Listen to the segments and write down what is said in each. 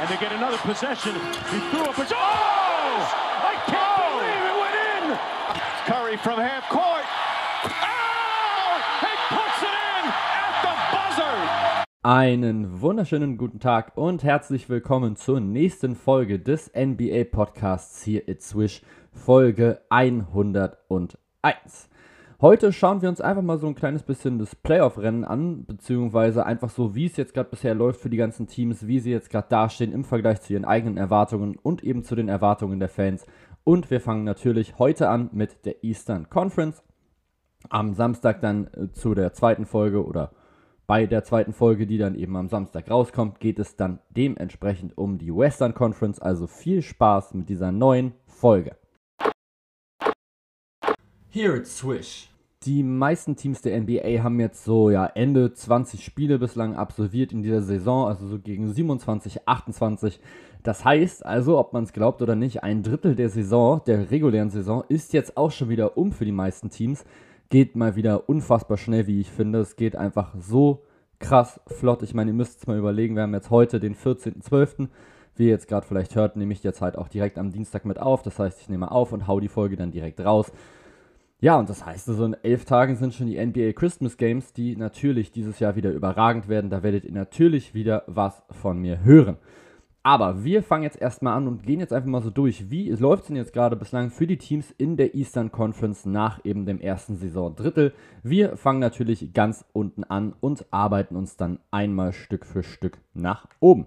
and they get another possession. He threw up a... Oh! I can't believe it went in! Curry from half court. Oh! He puts it in at the buzzer! Einen wunderschönen guten Tag und herzlich willkommen zur nächsten Folge des NBA Podcasts hier at Swish, Folge 101. Heute schauen wir uns einfach mal so ein kleines bisschen das Playoff-Rennen an, beziehungsweise einfach so, wie es jetzt gerade bisher läuft für die ganzen Teams, wie sie jetzt gerade dastehen im Vergleich zu ihren eigenen Erwartungen und eben zu den Erwartungen der Fans. Und wir fangen natürlich heute an mit der Eastern Conference. Am Samstag dann äh, zu der zweiten Folge oder bei der zweiten Folge, die dann eben am Samstag rauskommt, geht es dann dementsprechend um die Western Conference. Also viel Spaß mit dieser neuen Folge. Here it's Swish. Die meisten Teams der NBA haben jetzt so ja Ende 20 Spiele bislang absolviert in dieser Saison, also so gegen 27, 28. Das heißt also, ob man es glaubt oder nicht, ein Drittel der Saison, der regulären Saison, ist jetzt auch schon wieder um für die meisten Teams. Geht mal wieder unfassbar schnell, wie ich finde. Es geht einfach so krass flott. Ich meine, ihr müsst es mal überlegen, wir haben jetzt heute den 14.12. Wie ihr jetzt gerade vielleicht hört, nehme ich jetzt halt auch direkt am Dienstag mit auf. Das heißt, ich nehme auf und hau die Folge dann direkt raus. Ja, und das heißt, so in elf Tagen sind schon die NBA Christmas Games, die natürlich dieses Jahr wieder überragend werden. Da werdet ihr natürlich wieder was von mir hören. Aber wir fangen jetzt erstmal an und gehen jetzt einfach mal so durch. Wie läuft es denn jetzt gerade bislang für die Teams in der Eastern Conference nach eben dem ersten Saisondrittel? Wir fangen natürlich ganz unten an und arbeiten uns dann einmal Stück für Stück nach oben.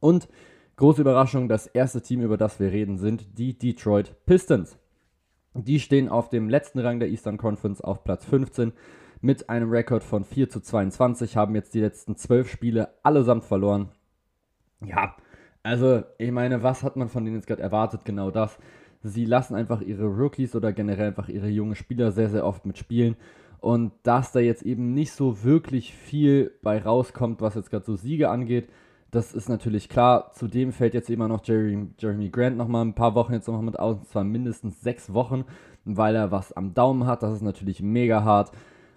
Und große Überraschung, das erste Team, über das wir reden, sind die Detroit Pistons. Die stehen auf dem letzten Rang der Eastern Conference auf Platz 15 mit einem Rekord von 4 zu 22, haben jetzt die letzten 12 Spiele allesamt verloren. Ja, also ich meine, was hat man von denen jetzt gerade erwartet? Genau das. Sie lassen einfach ihre Rookies oder generell einfach ihre jungen Spieler sehr, sehr oft mitspielen. Und dass da jetzt eben nicht so wirklich viel bei rauskommt, was jetzt gerade so Siege angeht, das ist natürlich klar. Zudem fällt jetzt immer noch Jeremy, Jeremy Grant noch mal ein paar Wochen jetzt noch mit aus, und zwar mindestens sechs Wochen, weil er was am Daumen hat. Das ist natürlich mega hart.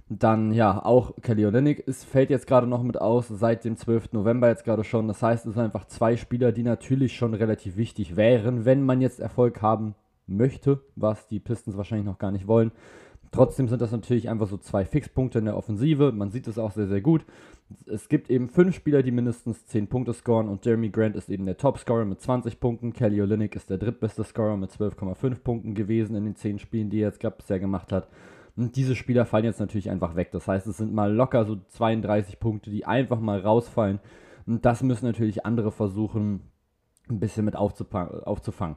Dann ja, auch Kelly Olynyk ist, fällt jetzt gerade noch mit aus, seit dem 12. November jetzt gerade schon. Das heißt, es sind einfach zwei Spieler, die natürlich schon relativ wichtig wären, wenn man jetzt Erfolg haben möchte, was die Pistons wahrscheinlich noch gar nicht wollen. Trotzdem sind das natürlich einfach so zwei Fixpunkte in der Offensive. Man sieht es auch sehr, sehr gut. Es gibt eben fünf Spieler, die mindestens 10 Punkte scoren und Jeremy Grant ist eben der Topscorer mit 20 Punkten. Kelly Olynyk ist der drittbeste Scorer mit 12,5 Punkten gewesen in den 10 Spielen, die er jetzt glaub, bisher gemacht hat. Und diese Spieler fallen jetzt natürlich einfach weg. Das heißt, es sind mal locker so 32 Punkte, die einfach mal rausfallen. Und das müssen natürlich andere versuchen, ein bisschen mit aufzufangen.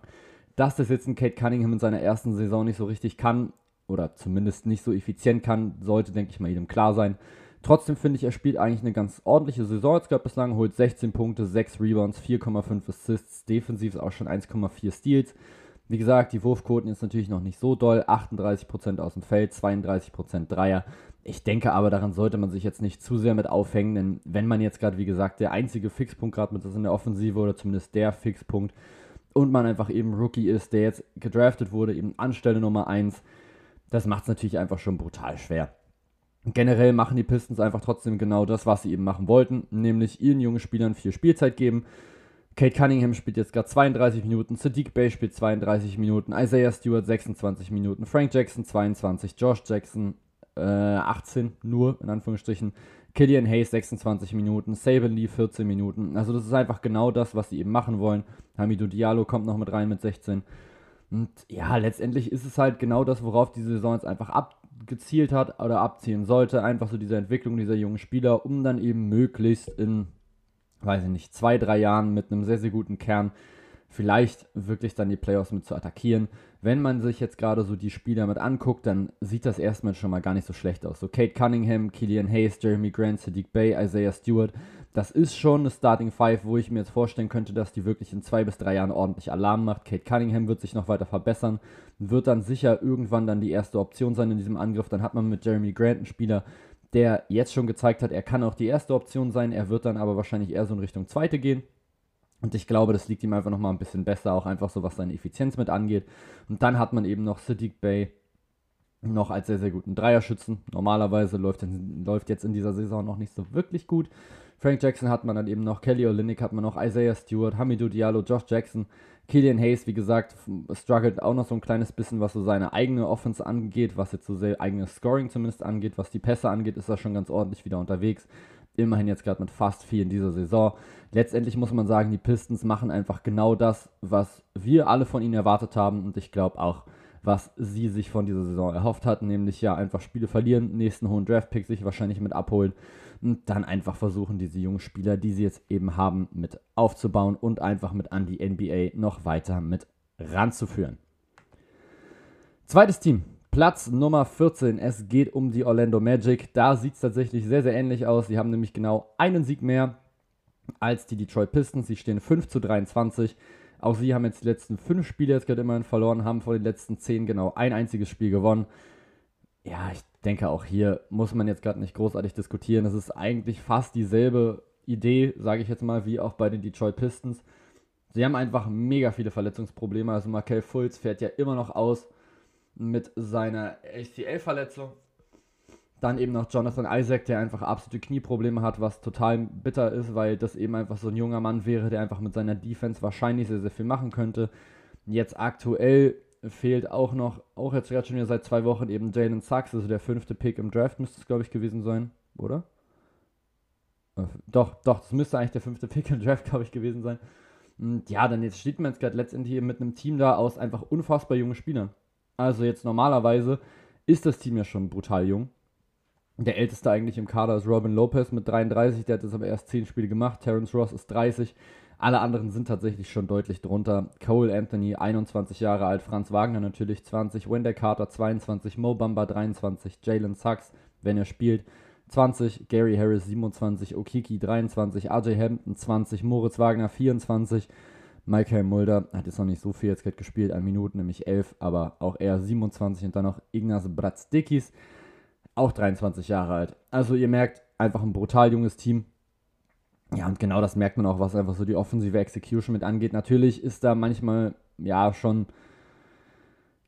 Dass das jetzt ein Kate Cunningham in seiner ersten Saison nicht so richtig kann, oder zumindest nicht so effizient kann, sollte, denke ich mal, jedem klar sein. Trotzdem finde ich, er spielt eigentlich eine ganz ordentliche Saison jetzt gerade bislang, holt 16 Punkte, 6 Rebounds, 4,5 Assists, defensiv auch schon 1,4 Steals. Wie gesagt, die Wurfquoten ist natürlich noch nicht so doll, 38% aus dem Feld, 32% Dreier. Ich denke aber, daran sollte man sich jetzt nicht zu sehr mit aufhängen, denn wenn man jetzt gerade, wie gesagt, der einzige Fixpunkt gerade mit ist in der Offensive oder zumindest der Fixpunkt und man einfach eben Rookie ist, der jetzt gedraftet wurde, eben Anstelle Nummer 1, das macht es natürlich einfach schon brutal schwer. Generell machen die Pistons einfach trotzdem genau das, was sie eben machen wollten, nämlich ihren jungen Spielern viel Spielzeit geben. Kate Cunningham spielt jetzt gerade 32 Minuten, Sadiq Bay spielt 32 Minuten, Isaiah Stewart 26 Minuten, Frank Jackson 22, Josh Jackson äh, 18 nur in Anführungsstrichen, Killian Hayes 26 Minuten, Saban Lee 14 Minuten. Also das ist einfach genau das, was sie eben machen wollen. Hamidou Diallo kommt noch mit rein mit 16. Und ja, letztendlich ist es halt genau das, worauf diese Saison jetzt einfach abgezielt hat oder abzielen sollte. Einfach so diese Entwicklung dieser jungen Spieler, um dann eben möglichst in, weiß ich nicht, zwei, drei Jahren mit einem sehr, sehr guten Kern vielleicht wirklich dann die Playoffs mit zu attackieren. Wenn man sich jetzt gerade so die Spieler mit anguckt, dann sieht das erstmal schon mal gar nicht so schlecht aus. So Kate Cunningham, Killian Hayes, Jeremy Grant, Sadiq Bay, Isaiah Stewart, das ist schon eine Starting Five, wo ich mir jetzt vorstellen könnte, dass die wirklich in zwei bis drei Jahren ordentlich Alarm macht. Kate Cunningham wird sich noch weiter verbessern, wird dann sicher irgendwann dann die erste Option sein in diesem Angriff. Dann hat man mit Jeremy Grant einen Spieler, der jetzt schon gezeigt hat, er kann auch die erste Option sein. Er wird dann aber wahrscheinlich eher so in Richtung zweite gehen. Und ich glaube, das liegt ihm einfach nochmal ein bisschen besser, auch einfach so, was seine Effizienz mit angeht. Und dann hat man eben noch Sadiq Bay noch als sehr, sehr guten Dreierschützen. Normalerweise läuft, läuft jetzt in dieser Saison noch nicht so wirklich gut Frank Jackson hat man dann eben noch, Kelly Olynyk hat man noch, Isaiah Stewart, Hamidou Diallo, Josh Jackson, Killian Hayes, wie gesagt, struggelt auch noch so ein kleines bisschen, was so seine eigene Offense angeht, was jetzt so sehr eigenes Scoring zumindest angeht, was die Pässe angeht, ist er schon ganz ordentlich wieder unterwegs. Immerhin jetzt gerade mit fast vier in dieser Saison. Letztendlich muss man sagen, die Pistons machen einfach genau das, was wir alle von ihnen erwartet haben und ich glaube auch, was sie sich von dieser Saison erhofft hatten, nämlich ja einfach Spiele verlieren, nächsten hohen Draft-Pick sich wahrscheinlich mit abholen und dann einfach versuchen, diese jungen Spieler, die sie jetzt eben haben, mit aufzubauen und einfach mit an die NBA noch weiter mit ranzuführen. Zweites Team, Platz Nummer 14. Es geht um die Orlando Magic. Da sieht es tatsächlich sehr, sehr ähnlich aus. Sie haben nämlich genau einen Sieg mehr als die Detroit Pistons. Sie stehen 5 zu 23. Auch sie haben jetzt die letzten fünf Spiele jetzt gerade immerhin verloren, haben vor den letzten zehn genau ein einziges Spiel gewonnen. Ja, ich denke auch hier muss man jetzt gerade nicht großartig diskutieren. Das ist eigentlich fast dieselbe Idee, sage ich jetzt mal, wie auch bei den Detroit Pistons. Sie haben einfach mega viele Verletzungsprobleme. Also Markel Fultz fährt ja immer noch aus mit seiner ACL-Verletzung. Dann eben noch Jonathan Isaac, der einfach absolute Knieprobleme hat, was total bitter ist, weil das eben einfach so ein junger Mann wäre, der einfach mit seiner Defense wahrscheinlich sehr, sehr viel machen könnte. Jetzt aktuell fehlt auch noch, auch jetzt gerade schon wieder seit zwei Wochen eben Jalen Sachs, also der fünfte Pick im Draft müsste es, glaube ich, gewesen sein, oder? Äh, doch, doch, das müsste eigentlich der fünfte Pick im Draft, glaube ich, gewesen sein. Und ja, dann jetzt steht man jetzt gerade letztendlich mit einem Team da aus einfach unfassbar jungen Spielern. Also jetzt normalerweise ist das Team ja schon brutal jung. Der älteste eigentlich im Kader ist Robin Lopez mit 33, der hat jetzt aber erst 10 Spiele gemacht. Terence Ross ist 30. Alle anderen sind tatsächlich schon deutlich drunter. Cole Anthony, 21 Jahre alt. Franz Wagner natürlich 20. Wendell Carter, 22. Mo Bamba, 23. Jalen Sachs, wenn er spielt, 20. Gary Harris, 27. Okiki, 23. RJ Hampton, 20. Moritz Wagner, 24. Michael Mulder hat jetzt noch nicht so viel jetzt gerade gespielt, an Minuten, nämlich 11, aber auch er 27 und dann noch Ignaz Bratzdickis, auch 23 Jahre alt. Also ihr merkt, einfach ein brutal junges Team. Ja, und genau das merkt man auch, was einfach so die offensive Execution mit angeht. Natürlich ist da manchmal, ja, schon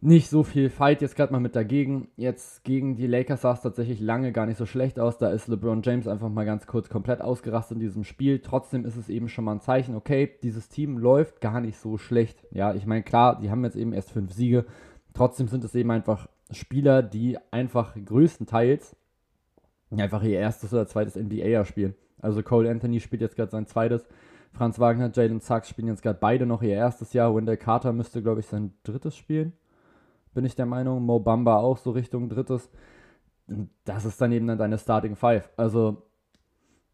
nicht so viel Fight jetzt gerade mal mit dagegen. Jetzt gegen die Lakers sah es tatsächlich lange gar nicht so schlecht aus. Da ist LeBron James einfach mal ganz kurz komplett ausgerastet in diesem Spiel. Trotzdem ist es eben schon mal ein Zeichen, okay, dieses Team läuft gar nicht so schlecht. Ja, ich meine, klar, die haben jetzt eben erst fünf Siege. Trotzdem sind es eben einfach Spieler, die einfach größtenteils einfach ihr erstes oder zweites NBA-Jahr spielen. Also Cole Anthony spielt jetzt gerade sein zweites. Franz Wagner, Jalen Sachs spielen jetzt gerade beide noch ihr erstes Jahr. Wendell Carter müsste, glaube ich, sein drittes spielen bin ich der Meinung. Mo Bamba auch so Richtung drittes. Das ist dann eben dann deine Starting Five. Also,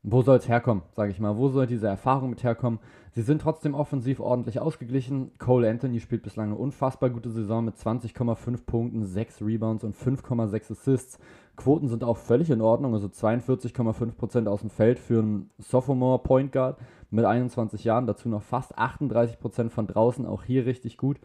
wo soll es herkommen, sage ich mal? Wo soll diese Erfahrung mit herkommen? Sie sind trotzdem offensiv ordentlich ausgeglichen. Cole Anthony spielt bislang eine unfassbar gute Saison mit 20,5 Punkten, 6 Rebounds und 5,6 Assists. Quoten sind auch völlig in Ordnung, also 42,5% aus dem Feld für einen Sophomore Point Guard mit 21 Jahren, dazu noch fast 38% von draußen, auch hier richtig gut.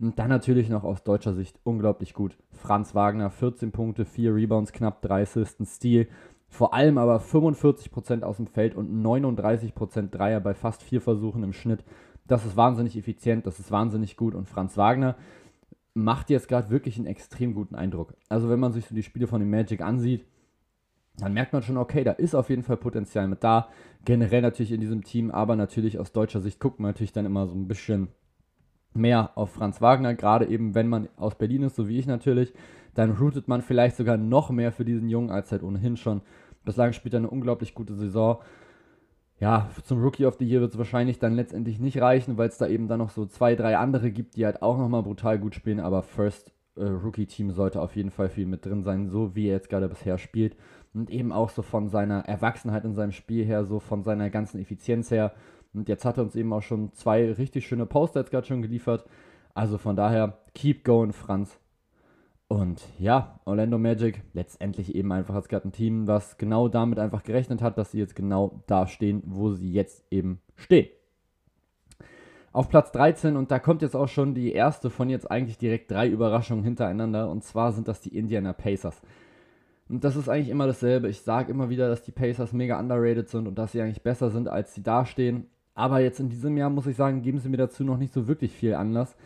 Und dann natürlich noch aus deutscher Sicht unglaublich gut. Franz Wagner, 14 Punkte, 4 Rebounds, knapp 3 Assists, ein Stil. Vor allem aber 45% aus dem Feld und 39% Dreier bei fast 4 Versuchen im Schnitt. Das ist wahnsinnig effizient, das ist wahnsinnig gut. Und Franz Wagner macht jetzt gerade wirklich einen extrem guten Eindruck. Also wenn man sich so die Spiele von dem Magic ansieht, dann merkt man schon, okay, da ist auf jeden Fall Potenzial mit da. Generell natürlich in diesem Team, aber natürlich aus deutscher Sicht guckt man natürlich dann immer so ein bisschen mehr auf Franz Wagner, gerade eben wenn man aus Berlin ist, so wie ich natürlich, dann rootet man vielleicht sogar noch mehr für diesen Jungen als halt ohnehin schon. Bislang spielt er eine unglaublich gute Saison. Ja, zum Rookie of the Year wird es wahrscheinlich dann letztendlich nicht reichen, weil es da eben dann noch so zwei, drei andere gibt, die halt auch nochmal brutal gut spielen, aber First äh, Rookie-Team sollte auf jeden Fall viel mit drin sein, so wie er jetzt gerade bisher spielt. Und eben auch so von seiner Erwachsenheit in seinem Spiel her, so von seiner ganzen Effizienz her. Und jetzt hat er uns eben auch schon zwei richtig schöne Poster jetzt gerade schon geliefert. Also von daher, keep going, Franz. Und ja, Orlando Magic letztendlich eben einfach als gerade ein Team, was genau damit einfach gerechnet hat, dass sie jetzt genau da stehen, wo sie jetzt eben stehen. Auf Platz 13 und da kommt jetzt auch schon die erste von jetzt eigentlich direkt drei Überraschungen hintereinander und zwar sind das die Indiana Pacers. Und das ist eigentlich immer dasselbe. Ich sage immer wieder, dass die Pacers mega underrated sind und dass sie eigentlich besser sind, als sie dastehen. Aber jetzt in diesem Jahr muss ich sagen, geben sie mir dazu noch nicht so wirklich viel Anlass.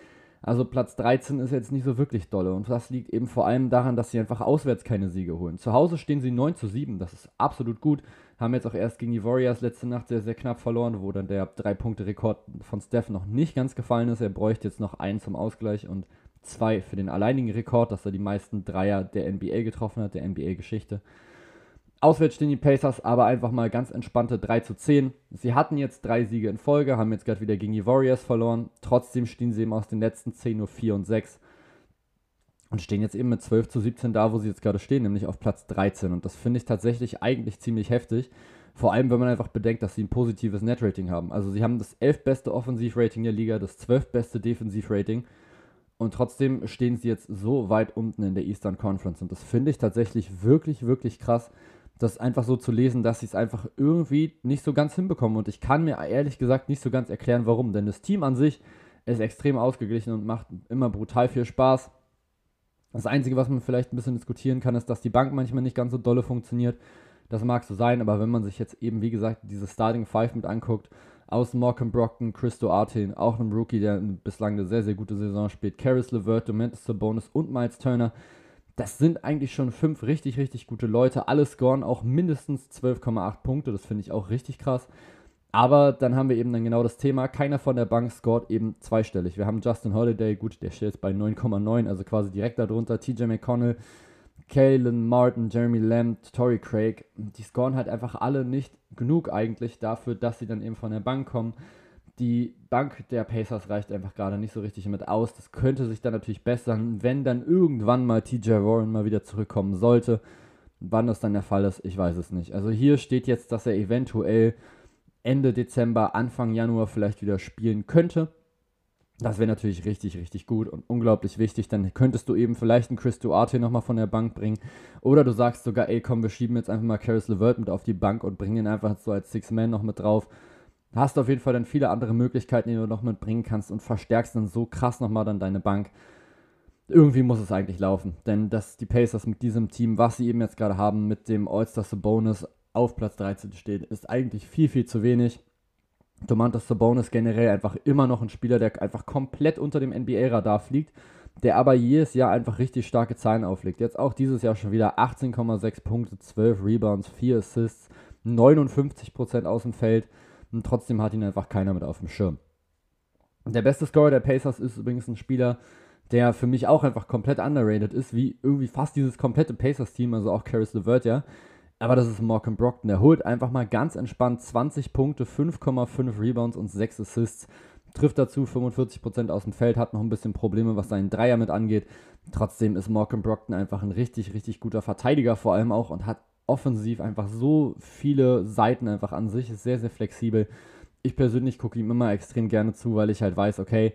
Also Platz 13 ist jetzt nicht so wirklich dolle. Und das liegt eben vor allem daran, dass sie einfach auswärts keine Siege holen. Zu Hause stehen sie 9 zu 7, das ist absolut gut. Haben jetzt auch erst gegen die Warriors letzte Nacht sehr, sehr knapp verloren, wo dann der 3-Punkte-Rekord von Steph noch nicht ganz gefallen ist. Er bräuchte jetzt noch einen zum Ausgleich und zwei für den alleinigen Rekord, dass er die meisten Dreier der NBA getroffen hat, der NBA-Geschichte. Auswärts stehen die Pacers aber einfach mal ganz entspannte 3 zu 10. Sie hatten jetzt drei Siege in Folge, haben jetzt gerade wieder gegen die Warriors verloren. Trotzdem stehen sie eben aus den letzten 10 nur 4 und 6 und stehen jetzt eben mit 12 zu 17 da, wo sie jetzt gerade stehen, nämlich auf Platz 13. Und das finde ich tatsächlich eigentlich ziemlich heftig. Vor allem, wenn man einfach bedenkt, dass sie ein positives Net-Rating haben. Also sie haben das 11 beste Offensivrating der Liga, das 12 beste Defensivrating. Und trotzdem stehen sie jetzt so weit unten in der Eastern Conference. Und das finde ich tatsächlich wirklich, wirklich krass das einfach so zu lesen, dass sie es einfach irgendwie nicht so ganz hinbekommen. Und ich kann mir ehrlich gesagt nicht so ganz erklären, warum. Denn das Team an sich ist extrem ausgeglichen und macht immer brutal viel Spaß. Das Einzige, was man vielleicht ein bisschen diskutieren kann, ist, dass die Bank manchmal nicht ganz so dolle funktioniert. Das mag so sein, aber wenn man sich jetzt eben, wie gesagt, diese Starting Five mit anguckt, aus Malcolm Brockton, Christo Artin, auch einem Rookie, der bislang eine sehr, sehr gute Saison spielt, Karis LeVert, Domantas Sabonis und Miles Turner, das sind eigentlich schon fünf richtig, richtig gute Leute. Alle scoren auch mindestens 12,8 Punkte. Das finde ich auch richtig krass. Aber dann haben wir eben dann genau das Thema. Keiner von der Bank scoret eben zweistellig. Wir haben Justin Holiday, gut, der steht jetzt bei 9,9, also quasi direkt darunter. TJ McConnell, Kalen Martin, Jeremy Lamb, Tory Craig. Die scoren halt einfach alle nicht genug eigentlich dafür, dass sie dann eben von der Bank kommen die Bank der Pacers reicht einfach gerade nicht so richtig mit aus. Das könnte sich dann natürlich bessern, wenn dann irgendwann mal TJ Warren mal wieder zurückkommen sollte. Wann das dann der Fall ist, ich weiß es nicht. Also hier steht jetzt, dass er eventuell Ende Dezember, Anfang Januar vielleicht wieder spielen könnte. Das wäre natürlich richtig, richtig gut und unglaublich wichtig. Dann könntest du eben vielleicht einen Chris Duarte nochmal von der Bank bringen. Oder du sagst sogar, ey, komm, wir schieben jetzt einfach mal Caris LeVert mit auf die Bank und bringen ihn einfach so als Six-Man noch mit drauf hast du auf jeden Fall dann viele andere Möglichkeiten, die du noch mitbringen kannst und verstärkst dann so krass nochmal dann deine Bank. Irgendwie muss es eigentlich laufen, denn dass die Pacers mit diesem Team, was sie eben jetzt gerade haben, mit dem All-Star Bonus auf Platz 13 stehen, ist eigentlich viel, viel zu wenig. Domantas Sabonis generell einfach immer noch ein Spieler, der einfach komplett unter dem NBA-Radar fliegt, der aber jedes Jahr einfach richtig starke Zahlen auflegt. Jetzt auch dieses Jahr schon wieder 18,6 Punkte, 12 Rebounds, 4 Assists, 59% aus dem Feld. Und trotzdem hat ihn einfach keiner mit auf dem Schirm. Der beste Scorer der Pacers ist übrigens ein Spieler, der für mich auch einfach komplett underrated ist, wie irgendwie fast dieses komplette Pacers-Team, also auch Caris LeVert, ja. Aber das ist Malcolm Brockton. Der holt einfach mal ganz entspannt 20 Punkte, 5,5 Rebounds und 6 Assists. Trifft dazu 45% aus dem Feld, hat noch ein bisschen Probleme, was seinen Dreier mit angeht. Trotzdem ist Malcolm Brockton einfach ein richtig, richtig guter Verteidiger vor allem auch und hat offensiv einfach so viele Seiten einfach an sich, ist sehr, sehr flexibel. Ich persönlich gucke ihm immer extrem gerne zu, weil ich halt weiß, okay,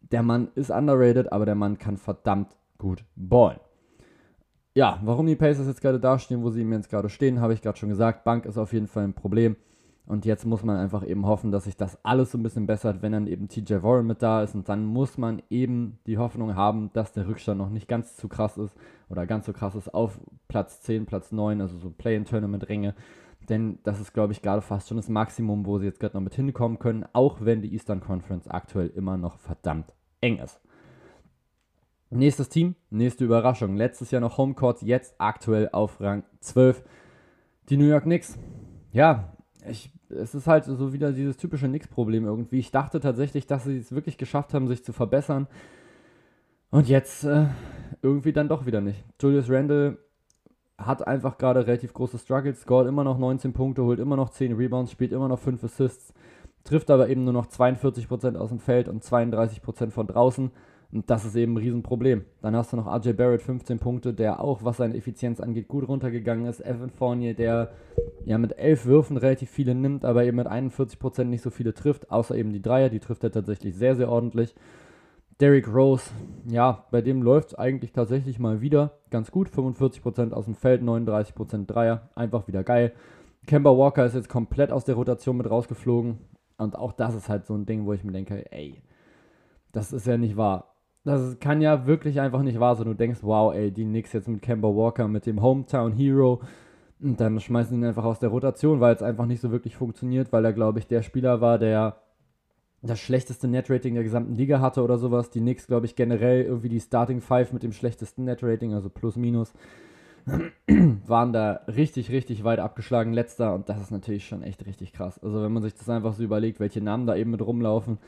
der Mann ist underrated, aber der Mann kann verdammt gut ballen. Ja, warum die Pacers jetzt gerade dastehen, wo sie jetzt gerade stehen, habe ich gerade schon gesagt. Bank ist auf jeden Fall ein Problem. Und jetzt muss man einfach eben hoffen, dass sich das alles so ein bisschen bessert, wenn dann eben TJ Warren mit da ist. Und dann muss man eben die Hoffnung haben, dass der Rückstand noch nicht ganz zu krass ist oder ganz so krass ist auf Platz 10, Platz 9, also so Play-in-Tournament-Ringe. Denn das ist, glaube ich, gerade fast schon das Maximum, wo sie jetzt gerade noch mit hinkommen können, auch wenn die Eastern Conference aktuell immer noch verdammt eng ist. Nächstes Team, nächste Überraschung. Letztes Jahr noch Homecourt, jetzt aktuell auf Rang 12. Die New York Knicks. Ja, ich, es ist halt so wieder dieses typische Nix-Problem irgendwie. Ich dachte tatsächlich, dass sie es wirklich geschafft haben, sich zu verbessern. Und jetzt äh, irgendwie dann doch wieder nicht. Julius Randle hat einfach gerade relativ große Struggles, scored immer noch 19 Punkte, holt immer noch 10 Rebounds, spielt immer noch 5 Assists, trifft aber eben nur noch 42% aus dem Feld und 32% von draußen. Und das ist eben ein Riesenproblem. Dann hast du noch RJ Barrett, 15 Punkte, der auch, was seine Effizienz angeht, gut runtergegangen ist. Evan Fournier, der ja mit 11 Würfen relativ viele nimmt, aber eben mit 41% nicht so viele trifft, außer eben die Dreier, die trifft er tatsächlich sehr, sehr ordentlich. Derrick Rose, ja, bei dem läuft es eigentlich tatsächlich mal wieder ganz gut. 45% aus dem Feld, 39% Dreier, einfach wieder geil. Kemba Walker ist jetzt komplett aus der Rotation mit rausgeflogen. Und auch das ist halt so ein Ding, wo ich mir denke, ey, das ist ja nicht wahr. Das kann ja wirklich einfach nicht wahr sein. Du denkst, wow, ey, die Knicks jetzt mit Kemba Walker, mit dem Hometown Hero. Und dann schmeißen ihn einfach aus der Rotation, weil es einfach nicht so wirklich funktioniert, weil er, glaube ich, der Spieler war, der das schlechteste Netrating der gesamten Liga hatte oder sowas. Die Knicks, glaube ich, generell irgendwie die Starting Five mit dem schlechtesten Netrating, also plus minus, waren da richtig, richtig weit abgeschlagen letzter und das ist natürlich schon echt richtig krass. Also wenn man sich das einfach so überlegt, welche Namen da eben mit rumlaufen,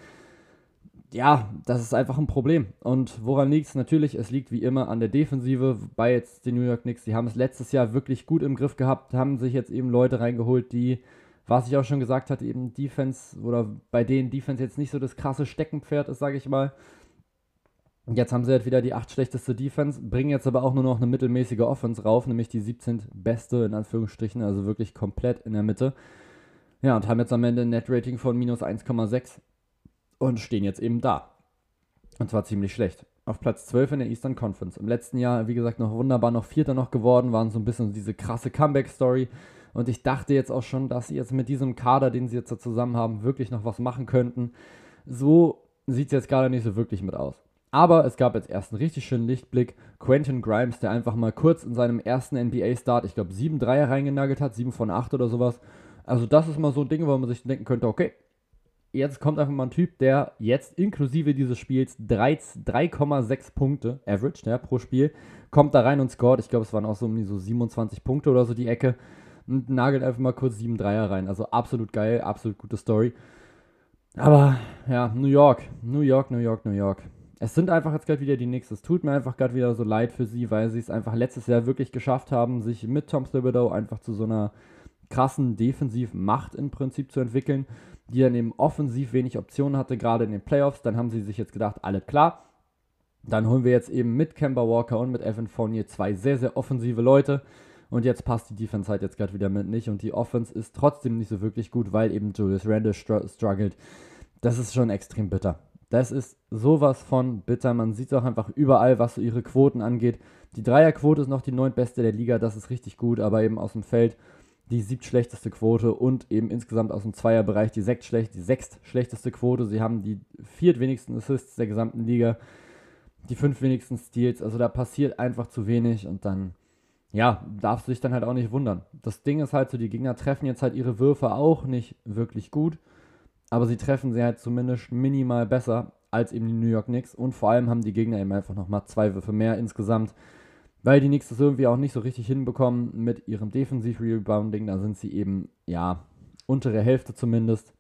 ja, das ist einfach ein Problem. Und woran liegt es? Natürlich, es liegt wie immer an der Defensive. Bei jetzt den New York Knicks, die haben es letztes Jahr wirklich gut im Griff gehabt, haben sich jetzt eben Leute reingeholt, die was ich auch schon gesagt hatte, eben Defense oder bei denen Defense jetzt nicht so das krasse Steckenpferd ist, sage ich mal. Jetzt haben sie halt wieder die acht schlechteste Defense, bringen jetzt aber auch nur noch eine mittelmäßige Offense rauf, nämlich die 17. beste in Anführungsstrichen, also wirklich komplett in der Mitte. Ja, und haben jetzt am Ende ein Net-Rating von minus 1,6 und stehen jetzt eben da. Und zwar ziemlich schlecht. Auf Platz 12 in der Eastern Conference. Im letzten Jahr, wie gesagt, noch wunderbar, noch Vierter noch geworden, waren so ein bisschen diese krasse Comeback-Story. Und ich dachte jetzt auch schon, dass sie jetzt mit diesem Kader, den sie jetzt da zusammen haben, wirklich noch was machen könnten. So sieht es jetzt gerade nicht so wirklich mit aus. Aber es gab jetzt erst einen richtig schönen Lichtblick. Quentin Grimes, der einfach mal kurz in seinem ersten NBA-Start, ich glaube, sieben Dreier reingenagelt hat, sieben von acht oder sowas. Also, das ist mal so ein Ding, wo man sich denken könnte, okay, jetzt kommt einfach mal ein Typ, der jetzt inklusive dieses Spiels 3,6 Punkte, Average, ja, pro Spiel, kommt da rein und scored. Ich glaube, es waren auch so um die so 27 Punkte oder so die Ecke und nagelt einfach mal kurz 7 Dreier rein. Also absolut geil, absolut gute Story. Aber ja, New York, New York, New York, New York. Es sind einfach jetzt gerade wieder die Knicks. Es tut mir einfach gerade wieder so leid für sie, weil sie es einfach letztes Jahr wirklich geschafft haben, sich mit Tom Thibodeau einfach zu so einer krassen Defensivmacht im Prinzip zu entwickeln, die dann eben offensiv wenig Optionen hatte, gerade in den Playoffs. Dann haben sie sich jetzt gedacht, alle klar. Dann holen wir jetzt eben mit Kemba Walker und mit Evan Fournier zwei sehr, sehr offensive Leute. Und jetzt passt die Defense halt jetzt gerade wieder mit nicht. Und die Offense ist trotzdem nicht so wirklich gut, weil eben Julius Randle str struggelt. Das ist schon extrem bitter. Das ist sowas von bitter. Man sieht auch einfach überall, was so ihre Quoten angeht. Die Dreierquote ist noch die neuntbeste der Liga, das ist richtig gut, aber eben aus dem Feld die siebtschlechteste Quote und eben insgesamt aus dem Zweierbereich die, sechstschlecht, die sechstschlechteste Quote. Sie haben die viertwenigsten Assists der gesamten Liga, die fünfwenigsten Steals. Also da passiert einfach zu wenig und dann ja, darfst du dich dann halt auch nicht wundern. Das Ding ist halt so, die Gegner treffen jetzt halt ihre Würfe auch nicht wirklich gut, aber sie treffen sie halt zumindest minimal besser als eben die New York Knicks und vor allem haben die Gegner eben einfach nochmal zwei Würfe mehr insgesamt, weil die Knicks das irgendwie auch nicht so richtig hinbekommen mit ihrem Defensiv-Rebounding, da sind sie eben, ja, untere Hälfte zumindest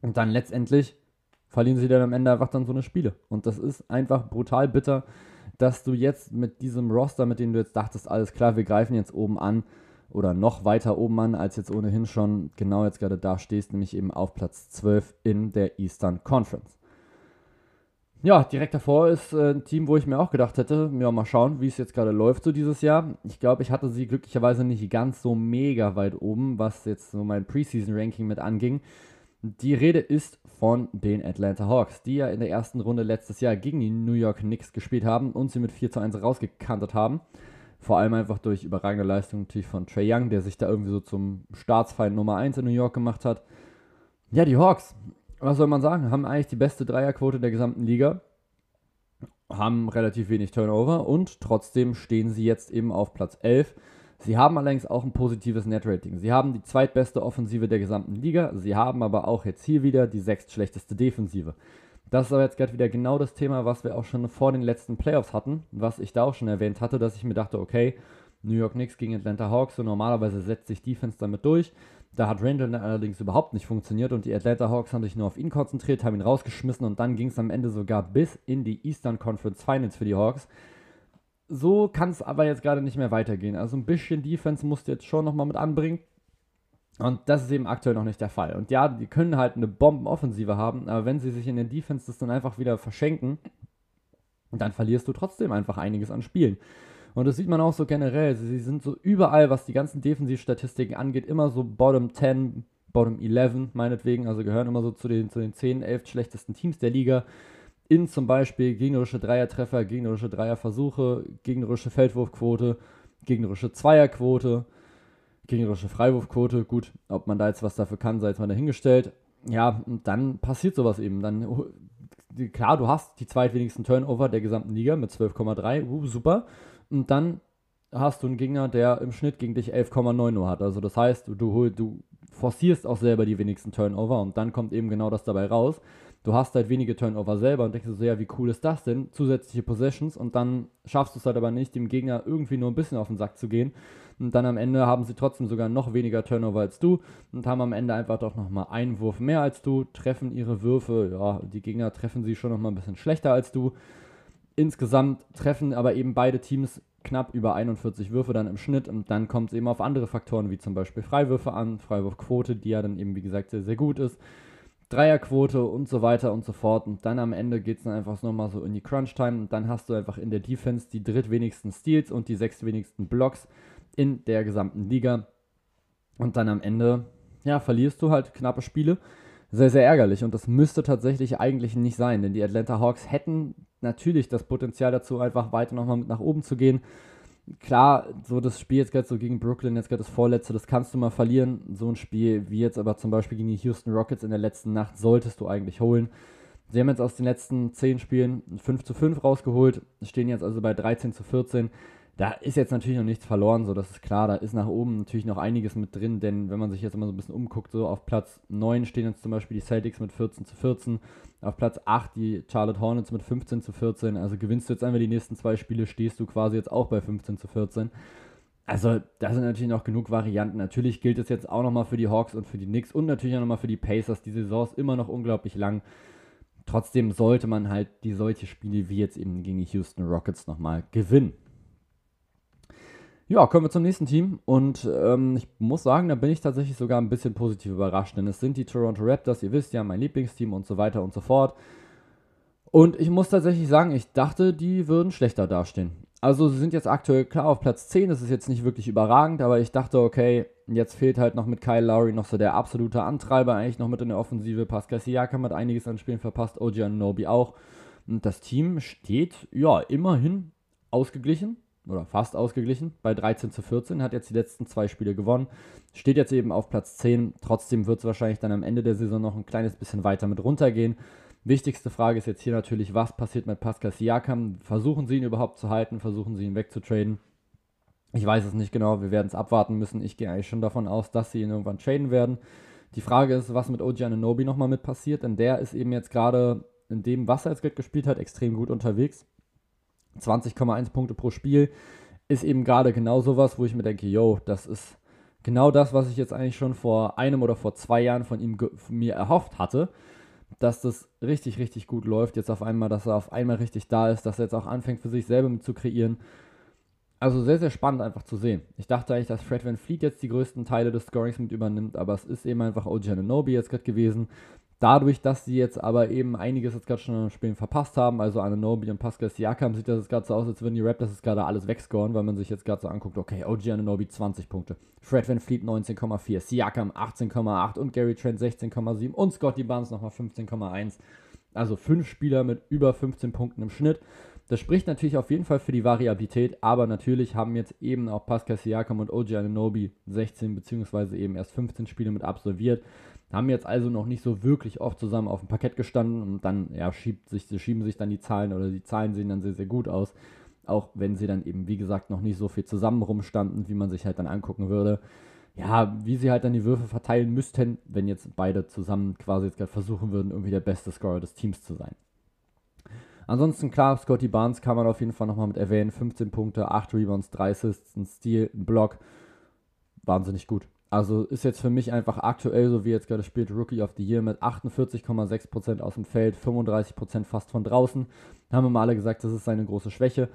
und dann letztendlich verlieren sie dann am Ende einfach dann so eine Spiele und das ist einfach brutal bitter dass du jetzt mit diesem Roster, mit dem du jetzt dachtest, alles klar, wir greifen jetzt oben an oder noch weiter oben an, als jetzt ohnehin schon genau jetzt gerade da stehst, nämlich eben auf Platz 12 in der Eastern Conference. Ja, direkt davor ist äh, ein Team, wo ich mir auch gedacht hätte, ja, mal schauen, wie es jetzt gerade läuft so dieses Jahr. Ich glaube, ich hatte sie glücklicherweise nicht ganz so mega weit oben, was jetzt so mein Preseason-Ranking mit anging. Die Rede ist von den Atlanta Hawks, die ja in der ersten Runde letztes Jahr gegen die New York Knicks gespielt haben und sie mit 4 zu 1 rausgekantet haben. Vor allem einfach durch überragende Leistung natürlich von Trey Young, der sich da irgendwie so zum Staatsfeind Nummer 1 in New York gemacht hat. Ja, die Hawks, was soll man sagen, haben eigentlich die beste Dreierquote der gesamten Liga, haben relativ wenig Turnover und trotzdem stehen sie jetzt eben auf Platz 11 Sie haben allerdings auch ein positives Netrating. Sie haben die zweitbeste Offensive der gesamten Liga. Sie haben aber auch jetzt hier wieder die sechstschlechteste Defensive. Das ist aber jetzt gerade wieder genau das Thema, was wir auch schon vor den letzten Playoffs hatten, was ich da auch schon erwähnt hatte, dass ich mir dachte, okay, New York Knicks gegen Atlanta Hawks, so normalerweise setzt sich Defense damit durch. Da hat Randall allerdings überhaupt nicht funktioniert und die Atlanta Hawks haben sich nur auf ihn konzentriert, haben ihn rausgeschmissen und dann ging es am Ende sogar bis in die Eastern Conference Finals für die Hawks so kann es aber jetzt gerade nicht mehr weitergehen. Also ein bisschen Defense musst du jetzt schon nochmal mit anbringen. Und das ist eben aktuell noch nicht der Fall. Und ja, die können halt eine Bombenoffensive haben, aber wenn sie sich in den Defenses dann einfach wieder verschenken, dann verlierst du trotzdem einfach einiges an Spielen. Und das sieht man auch so generell. Sie sind so überall, was die ganzen Defensivstatistiken angeht, immer so Bottom 10, Bottom 11 meinetwegen. Also gehören immer so zu den, zu den 10, 11 schlechtesten Teams der Liga in zum Beispiel gegnerische Dreiertreffer, gegnerische Dreierversuche, gegnerische Feldwurfquote, gegnerische Zweierquote, gegnerische Freiwurfquote. Gut, ob man da jetzt was dafür kann, sei jetzt mal dahingestellt. Ja, und dann passiert sowas eben. Dann, klar, du hast die zweitwenigsten Turnover der gesamten Liga mit 12,3, uh, super. Und dann hast du einen Gegner, der im Schnitt gegen dich 11,9 nur hat. Also das heißt, du, du forcierst auch selber die wenigsten Turnover und dann kommt eben genau das dabei raus Du hast halt wenige Turnover selber und denkst so, ja, wie cool ist das denn? Zusätzliche Possessions und dann schaffst du es halt aber nicht, dem Gegner irgendwie nur ein bisschen auf den Sack zu gehen. Und dann am Ende haben sie trotzdem sogar noch weniger Turnover als du und haben am Ende einfach doch nochmal einen Wurf mehr als du, treffen ihre Würfe, ja, die Gegner treffen sie schon nochmal ein bisschen schlechter als du. Insgesamt treffen aber eben beide Teams knapp über 41 Würfe dann im Schnitt und dann kommt es eben auf andere Faktoren wie zum Beispiel Freiwürfe an, Freiwurfquote, die ja dann eben wie gesagt sehr, sehr gut ist. Dreierquote und so weiter und so fort. Und dann am Ende geht es dann einfach nochmal so in die Crunch-Time und dann hast du einfach in der Defense die drittwenigsten Steals und die sechstwenigsten Blocks in der gesamten Liga. Und dann am Ende, ja, verlierst du halt knappe Spiele. Sehr, sehr ärgerlich. Und das müsste tatsächlich eigentlich nicht sein, denn die Atlanta Hawks hätten natürlich das Potenzial dazu, einfach weiter nochmal mit nach oben zu gehen klar, so das Spiel jetzt gerade so gegen Brooklyn, jetzt gerade das vorletzte, das kannst du mal verlieren. So ein Spiel wie jetzt aber zum Beispiel gegen die Houston Rockets in der letzten Nacht solltest du eigentlich holen. Sie haben jetzt aus den letzten 10 Spielen 5 zu 5 rausgeholt, stehen jetzt also bei 13 zu 14 da ist jetzt natürlich noch nichts verloren, so das ist klar, da ist nach oben natürlich noch einiges mit drin, denn wenn man sich jetzt immer so ein bisschen umguckt, so auf Platz 9 stehen jetzt zum Beispiel die Celtics mit 14 zu 14, auf Platz 8 die Charlotte Hornets mit 15 zu 14, also gewinnst du jetzt einfach die nächsten zwei Spiele, stehst du quasi jetzt auch bei 15 zu 14. Also, da sind natürlich noch genug Varianten. Natürlich gilt es jetzt auch nochmal für die Hawks und für die Knicks und natürlich auch nochmal für die Pacers. Die Saison ist immer noch unglaublich lang. Trotzdem sollte man halt die solche Spiele wie jetzt eben gegen die Houston Rockets nochmal gewinnen. Ja, kommen wir zum nächsten Team. Und ähm, ich muss sagen, da bin ich tatsächlich sogar ein bisschen positiv überrascht, denn es sind die Toronto Raptors, ihr wisst ja, mein Lieblingsteam und so weiter und so fort. Und ich muss tatsächlich sagen, ich dachte, die würden schlechter dastehen. Also sie sind jetzt aktuell klar auf Platz 10, das ist jetzt nicht wirklich überragend, aber ich dachte, okay, jetzt fehlt halt noch mit Kyle Lowry noch so der absolute Antreiber, eigentlich noch mit in der Offensive. Pascal Siakam hat einiges an Spielen verpasst, OG Nobi auch. Und das Team steht, ja, immerhin ausgeglichen, oder fast ausgeglichen bei 13 zu 14, hat jetzt die letzten zwei Spiele gewonnen, steht jetzt eben auf Platz 10. Trotzdem wird es wahrscheinlich dann am Ende der Saison noch ein kleines bisschen weiter mit runtergehen. Wichtigste Frage ist jetzt hier natürlich, was passiert mit Pascal Siakam? Versuchen sie ihn überhaupt zu halten? Versuchen sie ihn wegzutraden? Ich weiß es nicht genau, wir werden es abwarten müssen. Ich gehe eigentlich schon davon aus, dass sie ihn irgendwann traden werden. Die Frage ist, was mit OG Ananobi nochmal mit passiert, denn der ist eben jetzt gerade in dem, was er jetzt gespielt hat, extrem gut unterwegs. 20,1 Punkte pro Spiel ist eben gerade genau sowas, wo ich mir denke, yo, das ist genau das, was ich jetzt eigentlich schon vor einem oder vor zwei Jahren von ihm von mir erhofft hatte, dass das richtig, richtig gut läuft. Jetzt auf einmal, dass er auf einmal richtig da ist, dass er jetzt auch anfängt für sich selber mit zu kreieren. Also sehr, sehr spannend einfach zu sehen. Ich dachte eigentlich, dass Fred Van Fleet jetzt die größten Teile des Scorings mit übernimmt, aber es ist eben einfach OG Ananobi jetzt gerade gewesen, Dadurch, dass sie jetzt aber eben einiges jetzt gerade schon im Spielen verpasst haben, also Ananobi und Pascal Siakam, sieht das jetzt gerade so aus, als würden die Raptors jetzt gerade alles wegscoren, weil man sich jetzt gerade so anguckt, okay, OG Ananobi 20 Punkte, Fred Van Fleet 19,4, Siakam 18,8 und Gary Trent 16,7 und Scotty Barnes nochmal 15,1. Also fünf Spieler mit über 15 Punkten im Schnitt. Das spricht natürlich auf jeden Fall für die Variabilität, aber natürlich haben jetzt eben auch Pascal Siakam und OG Ananobi 16 bzw. eben erst 15 Spiele mit absolviert. Haben jetzt also noch nicht so wirklich oft zusammen auf dem Parkett gestanden und dann ja, schiebt sich, schieben sich dann die Zahlen oder die Zahlen sehen dann sehr, sehr gut aus. Auch wenn sie dann eben, wie gesagt, noch nicht so viel zusammen rumstanden, wie man sich halt dann angucken würde. Ja, wie sie halt dann die Würfe verteilen müssten, wenn jetzt beide zusammen quasi jetzt gerade versuchen würden, irgendwie der beste Scorer des Teams zu sein. Ansonsten klar, Scotty Barnes kann man auf jeden Fall nochmal mit erwähnen. 15 Punkte, 8 Rebounds, 3 Assists, ein Steal, ein Block. Wahnsinnig gut. Also ist jetzt für mich einfach aktuell, so wie jetzt gerade spielt, Rookie of the Year mit 48,6% aus dem Feld, 35% fast von draußen. Haben wir mal alle gesagt, das ist seine große Schwäche.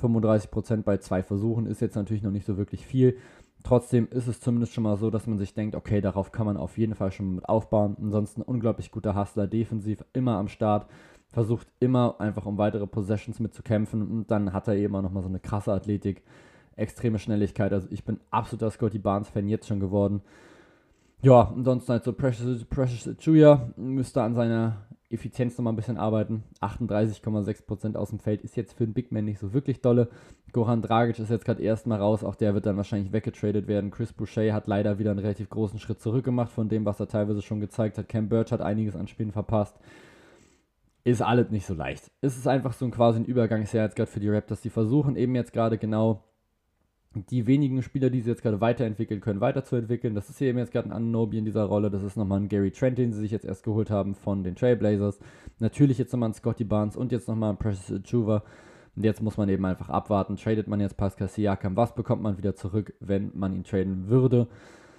35% bei zwei Versuchen ist jetzt natürlich noch nicht so wirklich viel. Trotzdem ist es zumindest schon mal so, dass man sich denkt, okay, darauf kann man auf jeden Fall schon mit aufbauen. Ansonsten unglaublich guter Hustler, defensiv immer am Start, versucht immer einfach um weitere Possessions mitzukämpfen und dann hat er eben auch nochmal so eine krasse Athletik extreme Schnelligkeit. Also ich bin absoluter Scotty Barnes-Fan jetzt schon geworden. Ja, ansonsten halt so Precious, Precious Achuya müsste an seiner Effizienz nochmal ein bisschen arbeiten. 38,6% aus dem Feld ist jetzt für einen Big Man nicht so wirklich dolle. Goran Dragic ist jetzt gerade erstmal raus, auch der wird dann wahrscheinlich weggetradet werden. Chris Boucher hat leider wieder einen relativ großen Schritt zurück gemacht von dem, was er teilweise schon gezeigt hat. Cam Birch hat einiges an Spielen verpasst. Ist alles nicht so leicht. Es ist einfach so ein quasi ein Übergangsjahr jetzt gerade für die Raptors. Die versuchen eben jetzt gerade genau die wenigen Spieler, die sie jetzt gerade weiterentwickeln können, weiterzuentwickeln. Das ist hier eben jetzt gerade ein Anobi in dieser Rolle. Das ist nochmal ein Gary Trent, den sie sich jetzt erst geholt haben von den Trailblazers. Natürlich jetzt nochmal ein Scotty Barnes und jetzt nochmal ein Precious Chuva. Und jetzt muss man eben einfach abwarten. Tradet man jetzt Pascal Siakam, was bekommt man wieder zurück, wenn man ihn traden würde?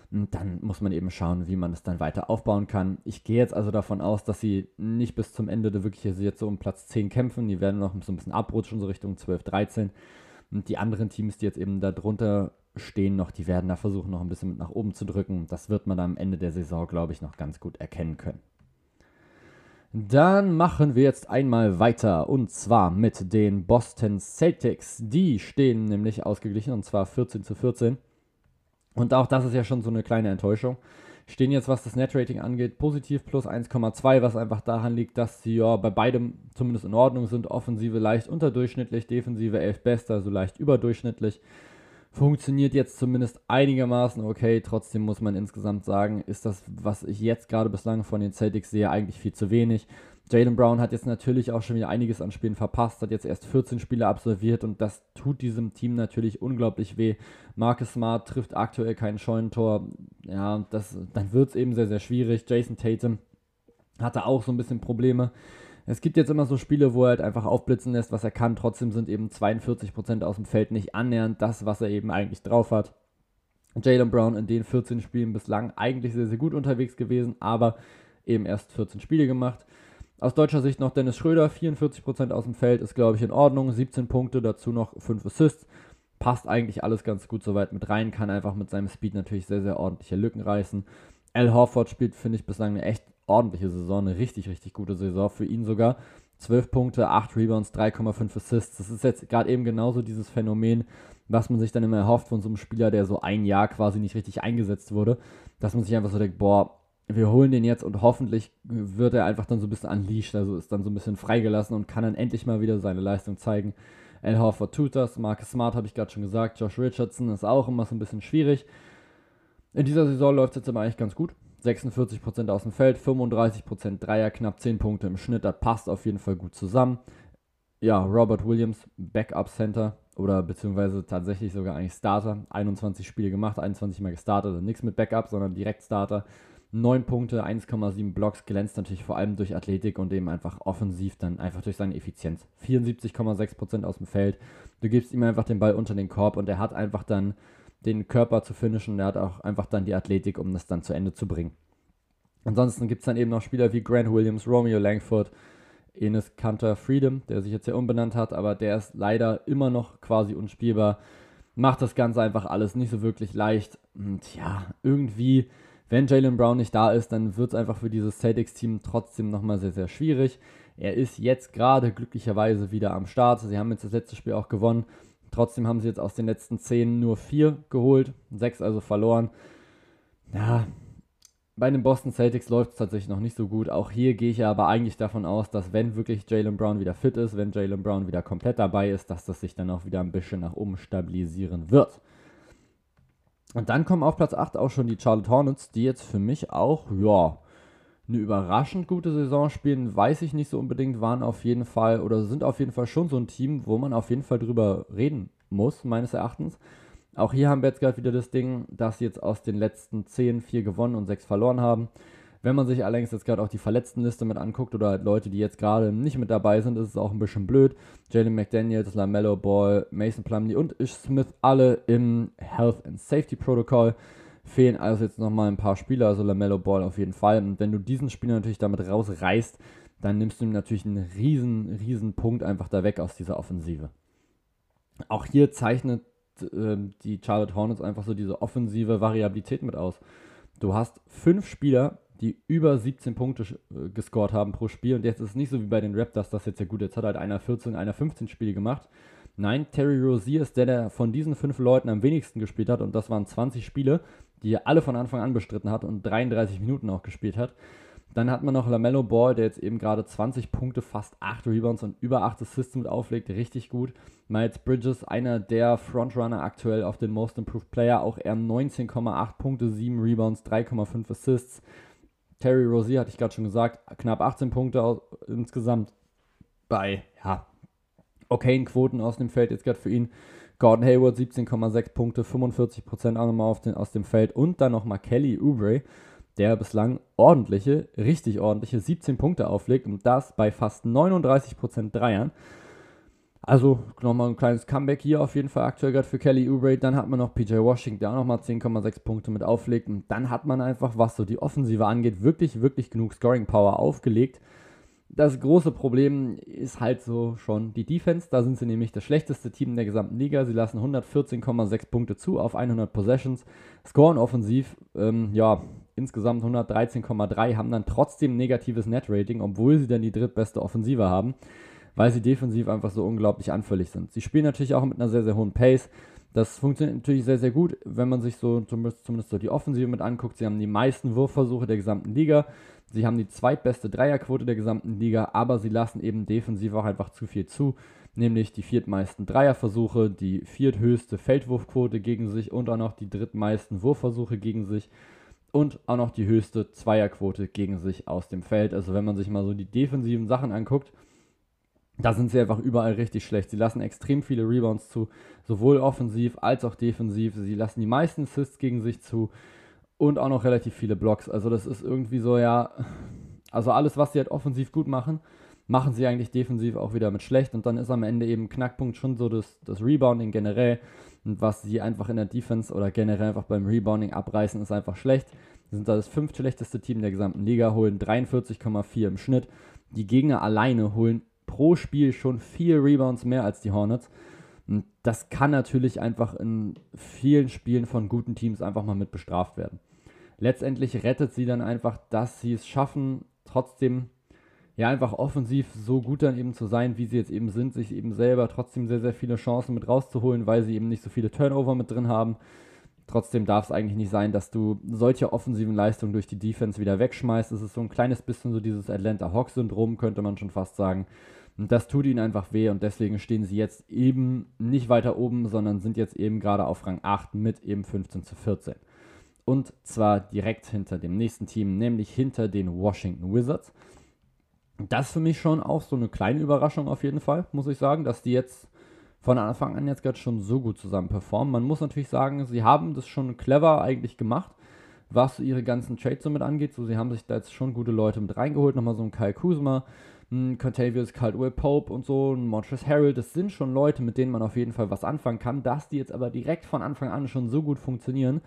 Und dann muss man eben schauen, wie man es dann weiter aufbauen kann. Ich gehe jetzt also davon aus, dass sie nicht bis zum Ende wirklich jetzt so um Platz 10 kämpfen. Die werden noch so ein bisschen abrutschen, so Richtung 12, 13. Und die anderen Teams, die jetzt eben da drunter stehen noch, die werden da versuchen, noch ein bisschen mit nach oben zu drücken. Das wird man am Ende der Saison, glaube ich, noch ganz gut erkennen können. Dann machen wir jetzt einmal weiter und zwar mit den Boston Celtics. Die stehen nämlich ausgeglichen und zwar 14 zu 14. Und auch das ist ja schon so eine kleine Enttäuschung. Stehen jetzt, was das Netrating angeht, positiv plus 1,2, was einfach daran liegt, dass sie ja bei beidem zumindest in Ordnung sind. Offensive leicht unterdurchschnittlich, Defensive 11 bester, also leicht überdurchschnittlich. Funktioniert jetzt zumindest einigermaßen okay. Trotzdem muss man insgesamt sagen, ist das, was ich jetzt gerade bislang von den Celtics sehe, eigentlich viel zu wenig. Jalen Brown hat jetzt natürlich auch schon wieder einiges an Spielen verpasst, hat jetzt erst 14 Spiele absolviert und das tut diesem Team natürlich unglaublich weh. Marcus Smart trifft aktuell kein Scheunentor. Ja, das, dann wird es eben sehr, sehr schwierig. Jason Tatum hatte auch so ein bisschen Probleme. Es gibt jetzt immer so Spiele, wo er halt einfach aufblitzen lässt, was er kann. Trotzdem sind eben 42% aus dem Feld nicht annähernd das, was er eben eigentlich drauf hat. Jalen Brown in den 14 Spielen bislang eigentlich sehr, sehr gut unterwegs gewesen, aber eben erst 14 Spiele gemacht. Aus deutscher Sicht noch Dennis Schröder, 44% aus dem Feld, ist glaube ich in Ordnung. 17 Punkte, dazu noch 5 Assists. Passt eigentlich alles ganz gut soweit mit rein, kann einfach mit seinem Speed natürlich sehr, sehr ordentliche Lücken reißen. Al Horford spielt, finde ich, bislang eine echt ordentliche Saison, eine richtig, richtig gute Saison für ihn sogar. 12 Punkte, 8 Rebounds, 3,5 Assists. Das ist jetzt gerade eben genauso dieses Phänomen, was man sich dann immer erhofft von so einem Spieler, der so ein Jahr quasi nicht richtig eingesetzt wurde, dass man sich einfach so denkt, boah, wir holen den jetzt und hoffentlich wird er einfach dann so ein bisschen unleashed, also ist dann so ein bisschen freigelassen und kann dann endlich mal wieder seine Leistung zeigen. Al Horford tut das, Marcus Smart habe ich gerade schon gesagt, Josh Richardson ist auch immer so ein bisschen schwierig. In dieser Saison läuft es jetzt aber eigentlich ganz gut. 46% aus dem Feld, 35% Dreier, knapp 10 Punkte im Schnitt, das passt auf jeden Fall gut zusammen. Ja, Robert Williams, Backup Center oder beziehungsweise tatsächlich sogar eigentlich Starter, 21 Spiele gemacht, 21 Mal gestartet, also nichts mit Backup, sondern direkt Starter. 9 Punkte, 1,7 Blocks, glänzt natürlich vor allem durch Athletik und eben einfach offensiv dann einfach durch seine Effizienz. 74,6% aus dem Feld. Du gibst ihm einfach den Ball unter den Korb und er hat einfach dann den Körper zu finishen. Er hat auch einfach dann die Athletik, um das dann zu Ende zu bringen. Ansonsten gibt es dann eben noch Spieler wie Grant Williams, Romeo Langford, Enes Kanter Freedom, der sich jetzt ja umbenannt hat, aber der ist leider immer noch quasi unspielbar. Macht das Ganze einfach alles nicht so wirklich leicht. Und ja, irgendwie wenn Jalen Brown nicht da ist, dann wird es einfach für dieses Celtics-Team trotzdem nochmal sehr, sehr schwierig. Er ist jetzt gerade glücklicherweise wieder am Start. Sie haben jetzt das letzte Spiel auch gewonnen. Trotzdem haben sie jetzt aus den letzten 10 nur 4 geholt, 6 also verloren. Ja, bei den Boston Celtics läuft es tatsächlich noch nicht so gut. Auch hier gehe ich ja aber eigentlich davon aus, dass wenn wirklich Jalen Brown wieder fit ist, wenn Jalen Brown wieder komplett dabei ist, dass das sich dann auch wieder ein bisschen nach oben stabilisieren wird. Und dann kommen auf Platz 8 auch schon die Charlotte Hornets, die jetzt für mich auch, ja, eine überraschend gute Saison spielen, weiß ich nicht so unbedingt, waren auf jeden Fall oder sind auf jeden Fall schon so ein Team, wo man auf jeden Fall drüber reden muss, meines Erachtens. Auch hier haben wir jetzt gerade wieder das Ding, dass sie jetzt aus den letzten 10 4 gewonnen und 6 verloren haben. Wenn man sich allerdings jetzt gerade auch die Verletztenliste mit anguckt oder halt Leute, die jetzt gerade nicht mit dabei sind, ist es auch ein bisschen blöd. Jalen McDaniels, LaMelo Ball, Mason Plumlee und Ish Smith alle im Health and Safety Protocol. Fehlen also jetzt nochmal ein paar Spieler, also LaMelo Ball auf jeden Fall. Und wenn du diesen Spieler natürlich damit rausreißt, dann nimmst du ihm natürlich einen riesen, riesen Punkt einfach da weg aus dieser Offensive. Auch hier zeichnet äh, die Charlotte Hornets einfach so diese offensive Variabilität mit aus. Du hast fünf Spieler, die über 17 Punkte äh, gescored haben pro Spiel. Und jetzt ist es nicht so wie bei den Raptors, das jetzt ja gut, jetzt hat halt einer 14, einer 15 Spiele gemacht. Nein, Terry Rozier ist der, der von diesen fünf Leuten am wenigsten gespielt hat. Und das waren 20 Spiele, die er alle von Anfang an bestritten hat und 33 Minuten auch gespielt hat. Dann hat man noch LaMelo Ball, der jetzt eben gerade 20 Punkte, fast 8 Rebounds und über 8 Assists mit auflegt. Richtig gut. Miles Bridges, einer der Frontrunner aktuell auf den Most Improved Player. Auch er 19,8 Punkte, 7 Rebounds, 3,5 Assists. Terry Rozier, hatte ich gerade schon gesagt, knapp 18 Punkte insgesamt bei, ja, okayen Quoten aus dem Feld jetzt gerade für ihn. Gordon Hayward 17,6 Punkte, 45% auch nochmal auf den, aus dem Feld und dann nochmal Kelly Oubre, der bislang ordentliche, richtig ordentliche 17 Punkte auflegt und das bei fast 39% Dreiern. Also nochmal ein kleines Comeback hier auf jeden Fall aktuell gerade für Kelly Oubre. Dann hat man noch PJ Washington, der auch nochmal 10,6 Punkte mit auflegt. Und dann hat man einfach, was so die Offensive angeht, wirklich, wirklich genug Scoring Power aufgelegt. Das große Problem ist halt so schon die Defense. Da sind sie nämlich das schlechteste Team der gesamten Liga. Sie lassen 114,6 Punkte zu auf 100 Possessions. Scoren offensiv, ähm, ja, insgesamt 113,3, haben dann trotzdem negatives Net-Rating, obwohl sie dann die drittbeste Offensive haben weil sie defensiv einfach so unglaublich anfällig sind. Sie spielen natürlich auch mit einer sehr, sehr hohen Pace. Das funktioniert natürlich sehr, sehr gut, wenn man sich so zumindest, zumindest so die Offensive mit anguckt. Sie haben die meisten Wurfversuche der gesamten Liga. Sie haben die zweitbeste Dreierquote der gesamten Liga, aber sie lassen eben defensiv auch einfach zu viel zu. Nämlich die viertmeisten Dreierversuche, die vierthöchste Feldwurfquote gegen sich und auch noch die drittmeisten Wurfversuche gegen sich und auch noch die höchste Zweierquote gegen sich aus dem Feld. Also wenn man sich mal so die defensiven Sachen anguckt, da sind sie einfach überall richtig schlecht. Sie lassen extrem viele Rebounds zu, sowohl offensiv als auch defensiv. Sie lassen die meisten Assists gegen sich zu und auch noch relativ viele Blocks. Also das ist irgendwie so, ja, also alles, was sie halt offensiv gut machen, machen sie eigentlich defensiv auch wieder mit schlecht. Und dann ist am Ende eben Knackpunkt schon so das, das Rebounding generell. Und was sie einfach in der Defense oder generell einfach beim Rebounding abreißen, ist einfach schlecht. Sie sind da das fünftschlechteste Team der gesamten Liga, holen 43,4 im Schnitt. Die Gegner alleine holen pro Spiel schon vier Rebounds mehr als die Hornets. Und das kann natürlich einfach in vielen Spielen von guten Teams einfach mal mit bestraft werden. Letztendlich rettet sie dann einfach, dass sie es schaffen, trotzdem ja einfach offensiv so gut dann eben zu sein, wie sie jetzt eben sind, sich eben selber trotzdem sehr, sehr viele Chancen mit rauszuholen, weil sie eben nicht so viele Turnover mit drin haben. Trotzdem darf es eigentlich nicht sein, dass du solche offensiven Leistungen durch die Defense wieder wegschmeißt. Es ist so ein kleines bisschen so dieses Atlanta Hawks-Syndrom, könnte man schon fast sagen. Und das tut ihnen einfach weh und deswegen stehen sie jetzt eben nicht weiter oben, sondern sind jetzt eben gerade auf Rang 8 mit eben 15 zu 14. Und zwar direkt hinter dem nächsten Team, nämlich hinter den Washington Wizards. Das ist für mich schon auch so eine kleine Überraschung auf jeden Fall, muss ich sagen, dass die jetzt von Anfang an jetzt gerade schon so gut zusammen performen. Man muss natürlich sagen, sie haben das schon clever eigentlich gemacht, was ihre ganzen Trades somit angeht. So, sie haben sich da jetzt schon gute Leute mit reingeholt, nochmal so ein Kyle Kuzma, ein Contavious Caldwell Pope und so, ein Montrezl Harrell, das sind schon Leute, mit denen man auf jeden Fall was anfangen kann. Dass die jetzt aber direkt von Anfang an schon so gut funktionieren,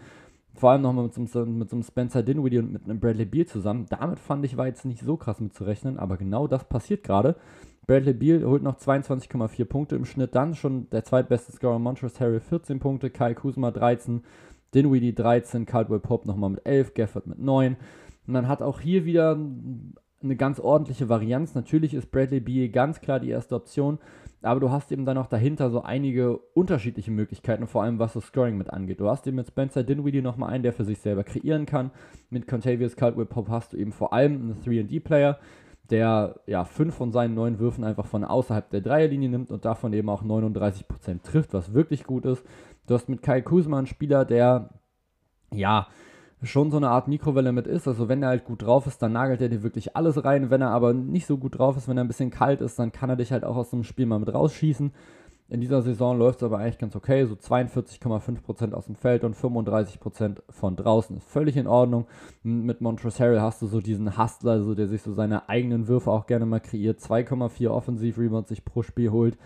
vor allem nochmal mit, so, mit so einem Spencer Dinwiddie und mit einem Bradley Beal zusammen, damit fand ich war jetzt nicht so krass mitzurechnen, aber genau das passiert gerade. Bradley Beal holt noch 22,4 Punkte im Schnitt, dann schon der zweitbeste Scorer Montrezl Harrell 14 Punkte, Kai Kuzma 13, Dinwiddie 13, Caldwell Pope nochmal mit 11, Gafford mit 9. Und dann hat auch hier wieder eine ganz ordentliche Varianz. Natürlich ist Bradley Beal ganz klar die erste Option, aber du hast eben dann auch dahinter so einige unterschiedliche Möglichkeiten, vor allem was das Scoring mit angeht. Du hast eben mit Spencer Dinwiddie nochmal einen, der für sich selber kreieren kann. Mit Contavious Caldwell Pop hast du eben vor allem einen 3D-Player, der ja fünf von seinen neun Würfen einfach von außerhalb der Dreierlinie nimmt und davon eben auch 39% trifft, was wirklich gut ist. Du hast mit Kai Kuzma einen Spieler, der ja schon so eine Art Mikrowelle mit ist. Also wenn er halt gut drauf ist, dann nagelt er dir wirklich alles rein. Wenn er aber nicht so gut drauf ist, wenn er ein bisschen kalt ist, dann kann er dich halt auch aus dem Spiel mal mit rausschießen. In dieser Saison läuft es aber eigentlich ganz okay. So 42,5% aus dem Feld und 35% von draußen ist völlig in Ordnung. Mit Harrell hast du so diesen Hustler, so der sich so seine eigenen Würfe auch gerne mal kreiert. 2,4 Offensiv-Rebounds sich pro Spiel holt.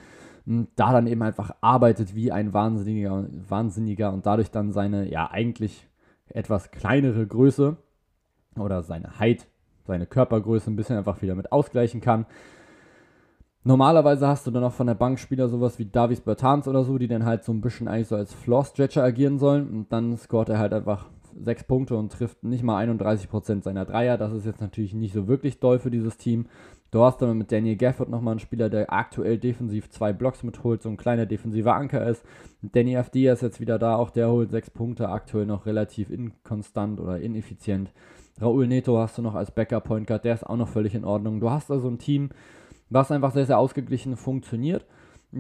Da dann eben einfach arbeitet wie ein Wahnsinniger, Wahnsinniger und dadurch dann seine, ja, eigentlich etwas kleinere Größe oder seine Height, seine Körpergröße ein bisschen einfach wieder mit ausgleichen kann. Normalerweise hast du dann auch von der Bank Spieler sowas wie Davis Bertans oder so, die dann halt so ein bisschen eigentlich so als Floor-Stretcher agieren sollen und dann scoret er halt einfach sechs Punkte und trifft nicht mal 31% seiner Dreier. Das ist jetzt natürlich nicht so wirklich doll für dieses Team. Du hast dann mit Daniel Gafford nochmal einen Spieler, der aktuell defensiv zwei Blocks mitholt, so ein kleiner defensiver Anker ist. Danny FD ist jetzt wieder da, auch der holt sechs Punkte, aktuell noch relativ inkonstant oder ineffizient. Raul Neto hast du noch als Backup-Point Guard, der ist auch noch völlig in Ordnung. Du hast also ein Team, was einfach sehr, sehr ausgeglichen funktioniert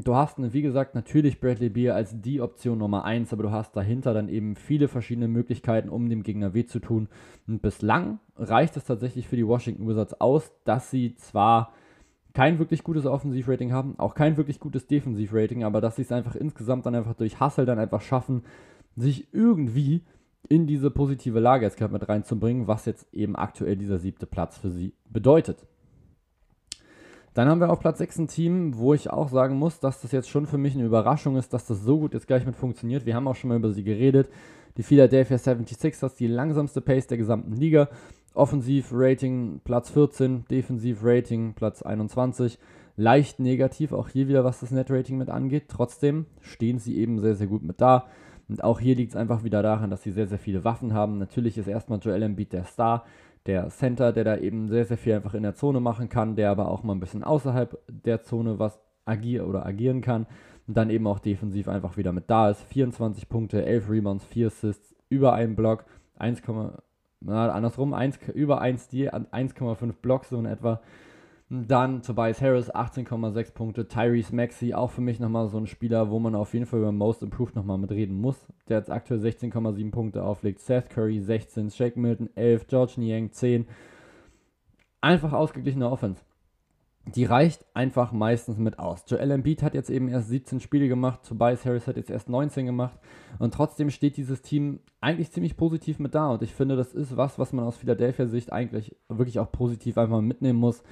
Du hast, wie gesagt, natürlich Bradley Beer als die Option Nummer 1, aber du hast dahinter dann eben viele verschiedene Möglichkeiten, um dem Gegner weh zu tun. Und bislang reicht es tatsächlich für die Washington Wizards aus, dass sie zwar kein wirklich gutes Offensivrating haben, auch kein wirklich gutes Defensivrating, aber dass sie es einfach insgesamt dann einfach durch Hustle dann einfach schaffen, sich irgendwie in diese positive Lage jetzt gerade mit reinzubringen, was jetzt eben aktuell dieser siebte Platz für sie bedeutet. Dann haben wir auf Platz 6 ein Team, wo ich auch sagen muss, dass das jetzt schon für mich eine Überraschung ist, dass das so gut jetzt gleich mit funktioniert. Wir haben auch schon mal über sie geredet. Die Philadelphia 76ers, die langsamste Pace der gesamten Liga. Offensiv-Rating Platz 14, Defensiv-Rating Platz 21. Leicht negativ, auch hier wieder, was das Net-Rating mit angeht. Trotzdem stehen sie eben sehr, sehr gut mit da. Und auch hier liegt es einfach wieder daran, dass sie sehr, sehr viele Waffen haben. Natürlich ist erstmal Joel Embiid der Star der Center, der da eben sehr, sehr viel einfach in der Zone machen kann, der aber auch mal ein bisschen außerhalb der Zone was agieren oder agieren kann und dann eben auch defensiv einfach wieder mit da ist. 24 Punkte, 11 Rebounds, 4 Assists, über einen Block, 1, na, andersrum, 1, über 1 1,5 Blocks so in etwa. Dann Tobias Harris, 18,6 Punkte. Tyrese Maxey, auch für mich nochmal so ein Spieler, wo man auf jeden Fall über Most Improved nochmal mitreden muss. Der jetzt aktuell 16,7 Punkte auflegt. Seth Curry 16, Shake Milton 11, George Niang 10. Einfach ausgeglichene Offense. Die reicht einfach meistens mit aus. Joel Embiid hat jetzt eben erst 17 Spiele gemacht, Tobias Harris hat jetzt erst 19 gemacht und trotzdem steht dieses Team eigentlich ziemlich positiv mit da und ich finde, das ist was, was man aus Philadelphia Sicht eigentlich wirklich auch positiv einfach mitnehmen muss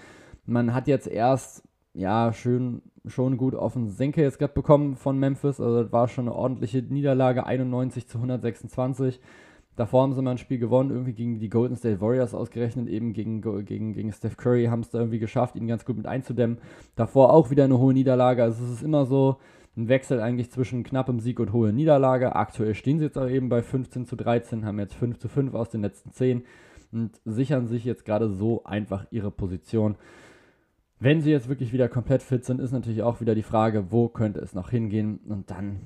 man hat jetzt erst, ja, schön, schon gut auf den Senke jetzt gerade bekommen von Memphis. Also das war schon eine ordentliche Niederlage, 91 zu 126. Davor haben sie mal ein Spiel gewonnen, irgendwie gegen die Golden State Warriors ausgerechnet, eben gegen, gegen, gegen Steph Curry haben es da irgendwie geschafft, ihn ganz gut mit einzudämmen. Davor auch wieder eine hohe Niederlage. Also es ist immer so ein Wechsel eigentlich zwischen knappem Sieg und hohe Niederlage. Aktuell stehen sie jetzt auch eben bei 15 zu 13, haben jetzt 5 zu 5 aus den letzten 10 und sichern sich jetzt gerade so einfach ihre Position. Wenn sie jetzt wirklich wieder komplett fit sind, ist natürlich auch wieder die Frage, wo könnte es noch hingehen? Und dann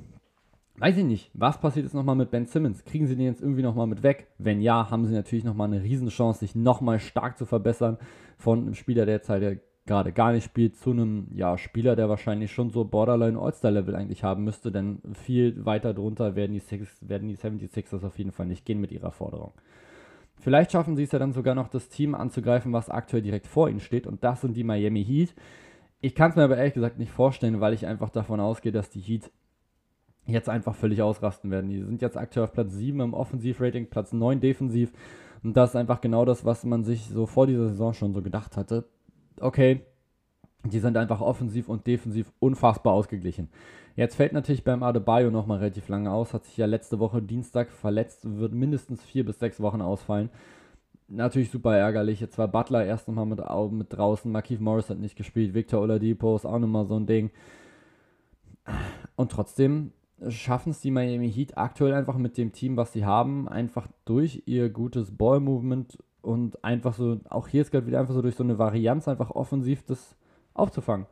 weiß ich nicht, was passiert jetzt nochmal mit Ben Simmons? Kriegen sie den jetzt irgendwie nochmal mit weg? Wenn ja, haben sie natürlich nochmal eine Riesenchance, sich nochmal stark zu verbessern von einem Spieler, der jetzt halt gerade gar nicht spielt, zu einem ja, Spieler, der wahrscheinlich schon so Borderline All-Star-Level eigentlich haben müsste, denn viel weiter drunter werden die, Six, werden die 76ers auf jeden Fall nicht gehen mit ihrer Forderung. Vielleicht schaffen sie es ja dann sogar noch, das Team anzugreifen, was aktuell direkt vor ihnen steht. Und das sind die Miami Heat. Ich kann es mir aber ehrlich gesagt nicht vorstellen, weil ich einfach davon ausgehe, dass die Heat jetzt einfach völlig ausrasten werden. Die sind jetzt aktuell auf Platz 7 im Offensivrating, Platz 9 defensiv. Und das ist einfach genau das, was man sich so vor dieser Saison schon so gedacht hatte. Okay, die sind einfach offensiv und defensiv unfassbar ausgeglichen. Jetzt fällt natürlich beim Adebayo nochmal relativ lange aus, hat sich ja letzte Woche Dienstag verletzt, wird mindestens vier bis sechs Wochen ausfallen. Natürlich super ärgerlich. Jetzt war Butler erst nochmal mit, mit draußen, Markeith Morris hat nicht gespielt, Victor Oladipo ist auch nochmal so ein Ding. Und trotzdem schaffen es die Miami Heat aktuell einfach mit dem Team, was sie haben, einfach durch ihr gutes Ball-Movement und einfach so, auch hier ist gerade wieder einfach so durch so eine Varianz einfach offensiv das aufzufangen.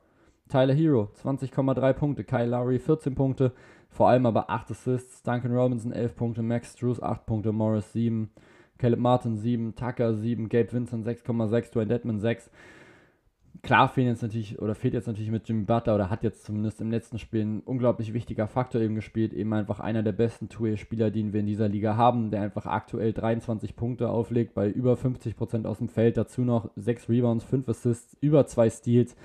Tyler Hero 20,3 Punkte, Kyle Lowry 14 Punkte, vor allem aber 8 Assists, Duncan Robinson 11 Punkte, Max Drews 8 Punkte, Morris 7, Caleb Martin 7, Tucker 7, Gabe Vincent 6,6, Dwayne Dedman 6. Klar fehlen jetzt natürlich, oder fehlt jetzt natürlich mit Jimmy Butler, oder hat jetzt zumindest im letzten Spiel ein unglaublich wichtiger Faktor eben gespielt, eben einfach einer der besten Two-Way-Spieler, den wir in dieser Liga haben, der einfach aktuell 23 Punkte auflegt, bei über 50% aus dem Feld, dazu noch 6 Rebounds, 5 Assists, über 2 Steals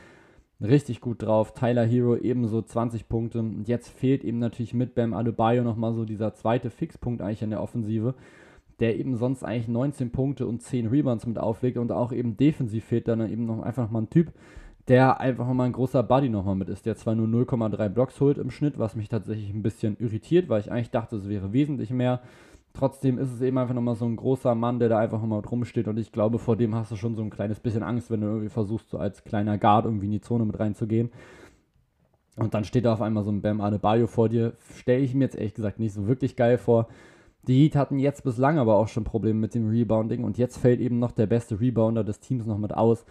richtig gut drauf. Tyler Hero ebenso 20 Punkte. Und jetzt fehlt eben natürlich mit Bam Adebayo nochmal so dieser zweite Fixpunkt eigentlich in der Offensive, der eben sonst eigentlich 19 Punkte und 10 Rebounds mit auflegt und auch eben defensiv fehlt dann eben noch einfach nochmal ein Typ, der einfach mal ein großer Buddy nochmal mit ist, der zwar nur 0,3 Blocks holt im Schnitt, was mich tatsächlich ein bisschen irritiert, weil ich eigentlich dachte, es wäre wesentlich mehr. Trotzdem ist es eben einfach nochmal so ein großer Mann, der da einfach nochmal rumsteht und ich glaube, vor dem hast du schon so ein kleines bisschen Angst, wenn du irgendwie versuchst, so als kleiner Guard irgendwie in die Zone mit reinzugehen. Und dann steht da auf einmal so ein Bam Adebayo vor dir. Stelle ich mir jetzt ehrlich gesagt nicht so wirklich geil vor. Die Heat hatten jetzt bislang aber auch schon Probleme mit dem Rebounding und jetzt fällt eben noch der beste Rebounder des Teams noch mit aus.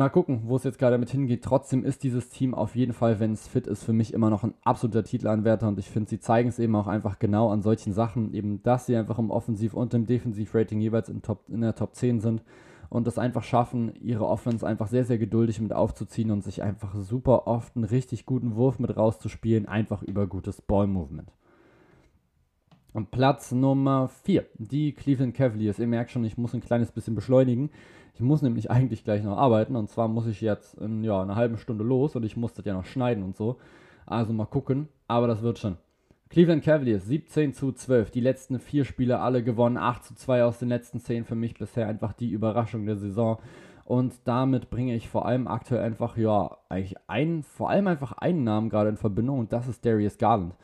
Mal gucken, wo es jetzt gerade mit hingeht. Trotzdem ist dieses Team auf jeden Fall, wenn es fit ist, für mich immer noch ein absoluter Titelanwärter und ich finde, sie zeigen es eben auch einfach genau an solchen Sachen, eben, dass sie einfach im Offensiv- und im Defensiv-Rating jeweils in, Top, in der Top 10 sind und es einfach schaffen, ihre Offense einfach sehr, sehr geduldig mit aufzuziehen und sich einfach super oft einen richtig guten Wurf mit rauszuspielen, einfach über gutes Ball-Movement. Und Platz Nummer 4, die Cleveland Cavaliers. Ihr merkt schon, ich muss ein kleines bisschen beschleunigen. Ich muss nämlich eigentlich gleich noch arbeiten. Und zwar muss ich jetzt in ja, einer halben Stunde los und ich muss das ja noch schneiden und so. Also mal gucken. Aber das wird schon. Cleveland Cavaliers 17 zu 12. Die letzten vier Spiele alle gewonnen. 8 zu 2 aus den letzten 10. Für mich bisher einfach die Überraschung der Saison. Und damit bringe ich vor allem aktuell einfach, ja, eigentlich einen, vor allem einfach einen Namen gerade in Verbindung und das ist Darius Garland.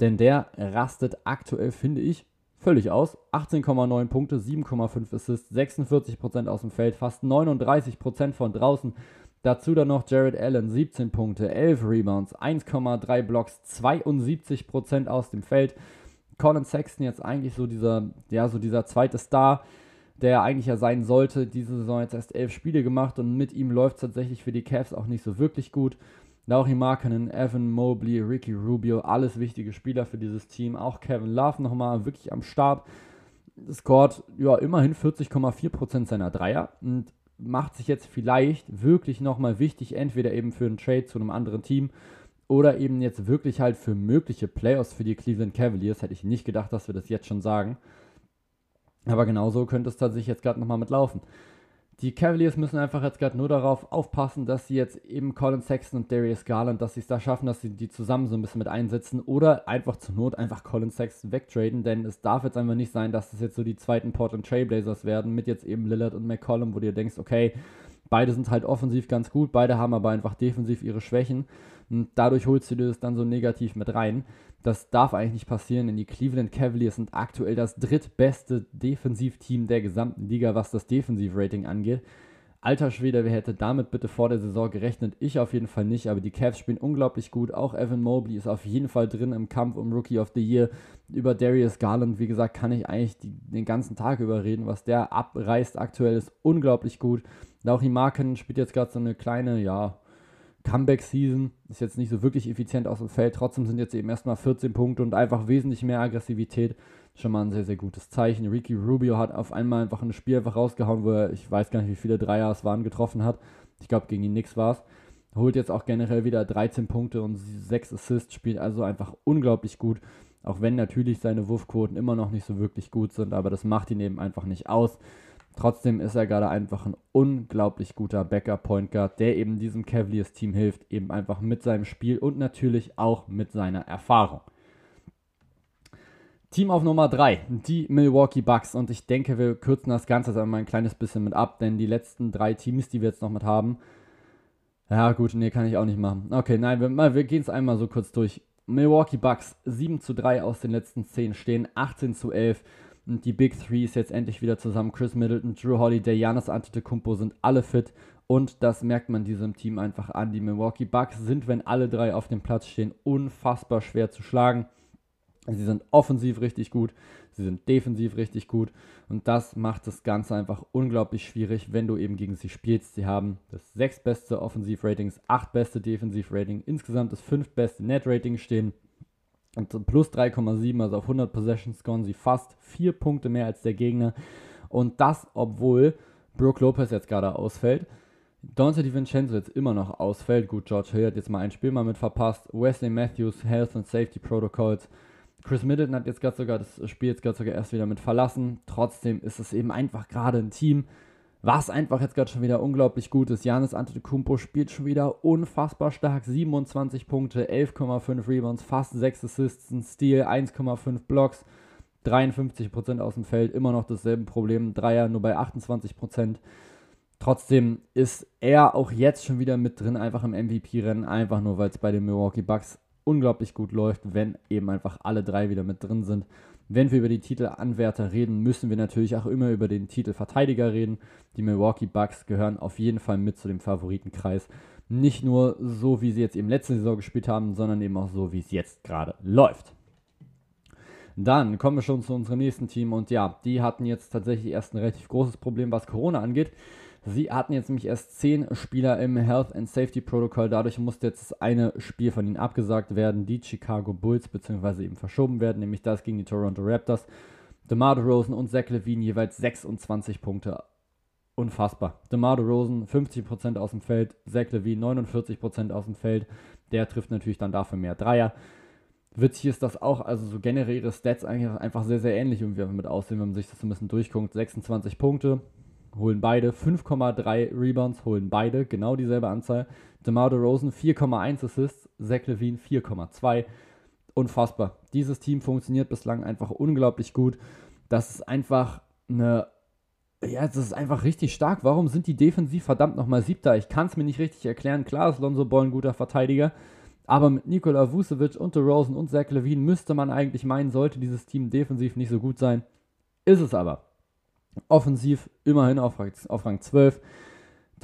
Denn der rastet aktuell, finde ich, völlig aus. 18,9 Punkte, 7,5 Assists, 46% aus dem Feld, fast 39% von draußen. Dazu dann noch Jared Allen, 17 Punkte, 11 Rebounds, 1,3 Blocks, 72% aus dem Feld. Colin Sexton jetzt eigentlich so dieser, ja, so dieser zweite Star, der eigentlich ja sein sollte. Diese Saison jetzt erst 11 Spiele gemacht und mit ihm läuft es tatsächlich für die Cavs auch nicht so wirklich gut. Lauri Markkanen, Evan Mobley, Ricky Rubio, alles wichtige Spieler für dieses Team. Auch Kevin Love nochmal wirklich am Start. Scored ja immerhin 40,4% seiner Dreier und macht sich jetzt vielleicht wirklich nochmal wichtig, entweder eben für einen Trade zu einem anderen Team oder eben jetzt wirklich halt für mögliche Playoffs für die Cleveland Cavaliers. Hätte ich nicht gedacht, dass wir das jetzt schon sagen. Aber genauso könnte es tatsächlich jetzt gerade nochmal mitlaufen. Die Cavaliers müssen einfach jetzt gerade nur darauf aufpassen, dass sie jetzt eben Colin Sexton und Darius Garland, dass sie es da schaffen, dass sie die zusammen so ein bisschen mit einsetzen oder einfach zur Not einfach Colin Sexton wegtraden, denn es darf jetzt einfach nicht sein, dass es jetzt so die zweiten Portland Trailblazers werden mit jetzt eben Lillard und McCollum, wo du dir denkst, okay, beide sind halt offensiv ganz gut, beide haben aber einfach defensiv ihre Schwächen und dadurch holst du dir das dann so negativ mit rein. Das darf eigentlich nicht passieren, denn die Cleveland Cavaliers sind aktuell das drittbeste Defensivteam der gesamten Liga, was das Defensivrating angeht. Alter Schwede, wer hätte damit bitte vor der Saison gerechnet? Ich auf jeden Fall nicht, aber die Cavs spielen unglaublich gut. Auch Evan Mobley ist auf jeden Fall drin im Kampf um Rookie of the Year. Über Darius Garland, wie gesagt, kann ich eigentlich die, den ganzen Tag überreden. Was der abreißt aktuell ist unglaublich gut. Lauchi Marken spielt jetzt gerade so eine kleine, ja, Comeback-Season. Ist jetzt nicht so wirklich effizient aus dem Feld. Trotzdem sind jetzt eben erstmal 14 Punkte und einfach wesentlich mehr Aggressivität. Schon mal ein sehr, sehr gutes Zeichen. Ricky Rubio hat auf einmal einfach ein Spiel einfach rausgehauen, wo er, ich weiß gar nicht, wie viele Dreier es waren, getroffen hat. Ich glaube, gegen die Knicks war es. Holt jetzt auch generell wieder 13 Punkte und 6 Assists, spielt also einfach unglaublich gut. Auch wenn natürlich seine Wurfquoten immer noch nicht so wirklich gut sind, aber das macht ihn eben einfach nicht aus. Trotzdem ist er gerade einfach ein unglaublich guter Backup-Point Guard, der eben diesem Cavaliers-Team hilft, eben einfach mit seinem Spiel und natürlich auch mit seiner Erfahrung. Team auf Nummer 3, die Milwaukee Bucks. Und ich denke, wir kürzen das Ganze jetzt einmal ein kleines bisschen mit ab, denn die letzten drei Teams, die wir jetzt noch mit haben, ja gut, nee, kann ich auch nicht machen. Okay, nein, wir, wir gehen es einmal so kurz durch. Milwaukee Bucks 7 zu 3 aus den letzten 10 stehen, 18 zu 11 und die Big Three ist jetzt endlich wieder zusammen. Chris Middleton, Drew Holiday, Janis Antetokounmpo sind alle fit. Und das merkt man diesem Team einfach an. Die Milwaukee Bucks sind, wenn alle drei auf dem Platz stehen, unfassbar schwer zu schlagen. Sie sind offensiv richtig gut, sie sind defensiv richtig gut und das macht das Ganze einfach unglaublich schwierig, wenn du eben gegen sie spielst. Sie haben das sechstbeste Offensivratings, achtbeste Defensivrating, insgesamt das fünftbeste Net-Rating stehen. Und plus 3,7, also auf 100 Possessions scoren sie fast 4 Punkte mehr als der Gegner. Und das, obwohl Brooke Lopez jetzt gerade ausfällt. Dante DiVincenzo jetzt immer noch ausfällt. Gut, George Hill hat jetzt mal ein Spiel mal mit verpasst. Wesley Matthews, Health and Safety Protocols. Chris Middleton hat jetzt gerade sogar das Spiel jetzt gerade sogar erst wieder mit verlassen. Trotzdem ist es eben einfach gerade ein Team, was einfach jetzt gerade schon wieder unglaublich gut ist. Janis Antetokounmpo spielt schon wieder unfassbar stark. 27 Punkte, 11,5 Rebounds, fast 6 Assists, ein Steal, 1,5 Blocks, 53% aus dem Feld. Immer noch dasselbe Problem. Dreier nur bei 28%. Trotzdem ist er auch jetzt schon wieder mit drin, einfach im MVP-Rennen, einfach nur, weil es bei den Milwaukee Bucks unglaublich gut läuft, wenn eben einfach alle drei wieder mit drin sind. Wenn wir über die Titelanwärter reden, müssen wir natürlich auch immer über den Titelverteidiger reden. Die Milwaukee Bucks gehören auf jeden Fall mit zu dem Favoritenkreis. Nicht nur so, wie sie jetzt eben letzte Saison gespielt haben, sondern eben auch so, wie es jetzt gerade läuft. Dann kommen wir schon zu unserem nächsten Team und ja, die hatten jetzt tatsächlich erst ein relativ großes Problem, was Corona angeht. Sie hatten jetzt nämlich erst zehn Spieler im Health and Safety Protocol. Dadurch musste jetzt das eine Spiel von ihnen abgesagt werden, die Chicago Bulls, beziehungsweise eben verschoben werden, nämlich das gegen die Toronto Raptors. DeMar DeRozan und Zach Levine jeweils 26 Punkte. Unfassbar. DeMar DeRozan 50% aus dem Feld, Zach Levine 49% aus dem Feld. Der trifft natürlich dann dafür mehr Dreier. Witzig ist das auch, also so generell ihre Stats eigentlich einfach sehr, sehr ähnlich irgendwie mit aussehen, wenn man sich das ein bisschen durchguckt. 26 Punkte, holen beide, 5,3 Rebounds, holen beide, genau dieselbe Anzahl. DeMar DeRozan 4,1 Assists, Zach Levine 4,2. Unfassbar. Dieses Team funktioniert bislang einfach unglaublich gut. Das ist einfach eine ja, das ist einfach richtig stark. Warum sind die defensiv verdammt nochmal siebter? Ich kann es mir nicht richtig erklären. Klar ist Lonzo Ball ein guter Verteidiger, aber mit Nikola Vucevic und DeRozan und Zach Levine müsste man eigentlich meinen, sollte dieses Team defensiv nicht so gut sein. Ist es aber. Offensiv immerhin auf, auf Rang 12.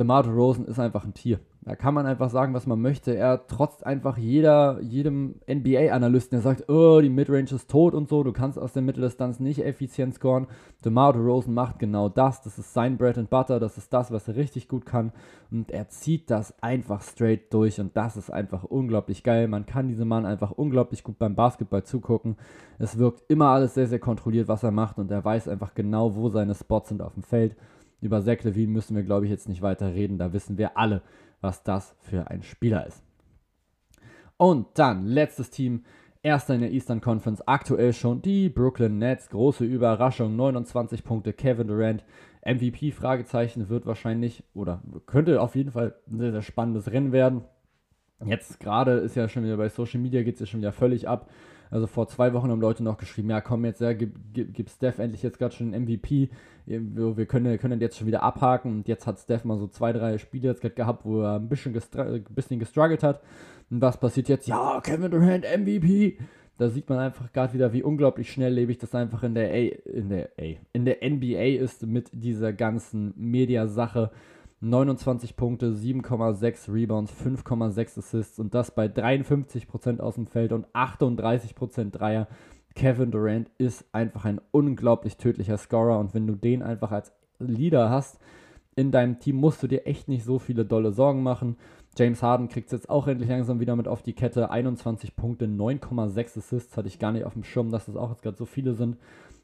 DeMar DeRozan ist einfach ein Tier. Da kann man einfach sagen, was man möchte. Er trotzt einfach jeder, jedem NBA-Analysten, der sagt, oh, die Midrange ist tot und so, du kannst aus der Mitteldistanz nicht effizient scoren. DeMar DeRozan macht genau das. Das ist sein Bread and Butter. Das ist das, was er richtig gut kann. Und er zieht das einfach straight durch. Und das ist einfach unglaublich geil. Man kann diesem Mann einfach unglaublich gut beim Basketball zugucken. Es wirkt immer alles sehr, sehr kontrolliert, was er macht. Und er weiß einfach genau, wo seine Spots sind auf dem Feld. Über Zach Levine müssen wir, glaube ich, jetzt nicht weiter reden. Da wissen wir alle, was das für ein Spieler ist. Und dann letztes Team, erster in der Eastern Conference, aktuell schon die Brooklyn Nets. Große Überraschung, 29 Punkte, Kevin Durant. MVP, Fragezeichen, wird wahrscheinlich oder könnte auf jeden Fall ein sehr, sehr spannendes Rennen werden. Jetzt gerade ist ja schon wieder bei Social Media geht es ja schon wieder völlig ab. Also vor zwei Wochen haben Leute noch geschrieben, ja komm jetzt, ja, gib, gib, gib Steph endlich jetzt gerade schon einen MVP. Wir können, können jetzt schon wieder abhaken. Und jetzt hat Steph mal so zwei, drei Spiele jetzt gerade gehabt, wo er ein bisschen, ein bisschen gestruggelt hat. Und was passiert jetzt? Ja, Kevin Durant MVP. Da sieht man einfach gerade wieder, wie unglaublich schnelllebig das einfach in der, A, in der, A, in der NBA ist mit dieser ganzen Mediasache. 29 Punkte, 7,6 Rebounds, 5,6 Assists und das bei 53% aus dem Feld und 38% Dreier. Kevin Durant ist einfach ein unglaublich tödlicher Scorer und wenn du den einfach als Leader hast in deinem Team, musst du dir echt nicht so viele dolle Sorgen machen. James Harden kriegt es jetzt auch endlich langsam wieder mit auf die Kette. 21 Punkte, 9,6 Assists. Hatte ich gar nicht auf dem Schirm, dass das auch jetzt gerade so viele sind.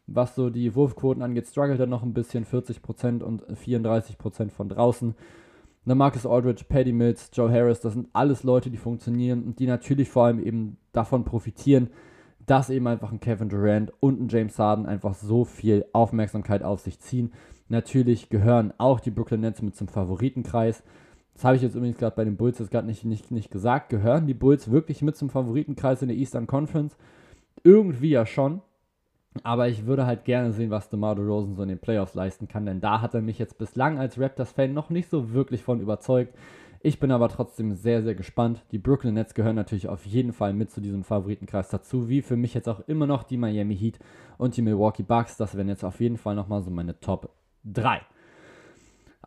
Was so die Wurfquoten angeht, struggelt er noch ein bisschen, 40% und 34% von draußen. Ne, Marcus Aldridge, Paddy Mills, Joe Harris, das sind alles Leute, die funktionieren und die natürlich vor allem eben davon profitieren, dass eben einfach ein Kevin Durant und ein James Harden einfach so viel Aufmerksamkeit auf sich ziehen. Natürlich gehören auch die Brooklyn Nets mit zum Favoritenkreis. Das habe ich jetzt übrigens gerade bei den Bulls jetzt gerade nicht, nicht, nicht gesagt. Gehören die Bulls wirklich mit zum Favoritenkreis in der Eastern Conference? Irgendwie ja schon. Aber ich würde halt gerne sehen, was DeMar DeRozan so in den Playoffs leisten kann, denn da hat er mich jetzt bislang als Raptors-Fan noch nicht so wirklich von überzeugt. Ich bin aber trotzdem sehr, sehr gespannt. Die Brooklyn Nets gehören natürlich auf jeden Fall mit zu diesem Favoritenkreis dazu, wie für mich jetzt auch immer noch die Miami Heat und die Milwaukee Bucks. Das wären jetzt auf jeden Fall nochmal so meine Top 3.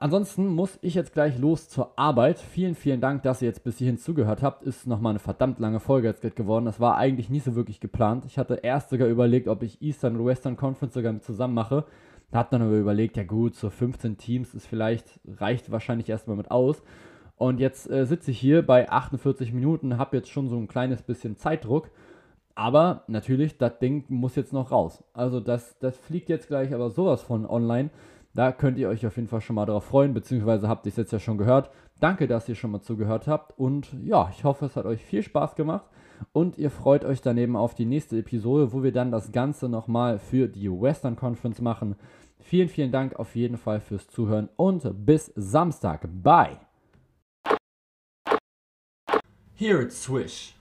Ansonsten muss ich jetzt gleich los zur Arbeit. Vielen, vielen Dank, dass ihr jetzt bis hierhin zugehört habt. Ist nochmal eine verdammt lange Folge jetzt geworden. Das war eigentlich nicht so wirklich geplant. Ich hatte erst sogar überlegt, ob ich Eastern und Western Conference sogar mit zusammen mache. Hab dann aber überlegt, ja gut, so 15 Teams ist vielleicht, reicht wahrscheinlich erstmal mit aus. Und jetzt äh, sitze ich hier bei 48 Minuten, habe jetzt schon so ein kleines bisschen Zeitdruck. Aber natürlich, das Ding muss jetzt noch raus. Also das, das fliegt jetzt gleich aber sowas von online. Da könnt ihr euch auf jeden Fall schon mal darauf freuen, beziehungsweise habt ihr es jetzt ja schon gehört. Danke, dass ihr schon mal zugehört habt und ja, ich hoffe, es hat euch viel Spaß gemacht und ihr freut euch daneben auf die nächste Episode, wo wir dann das Ganze nochmal für die Western Conference machen. Vielen, vielen Dank auf jeden Fall fürs Zuhören und bis Samstag. Bye! Here at Swish.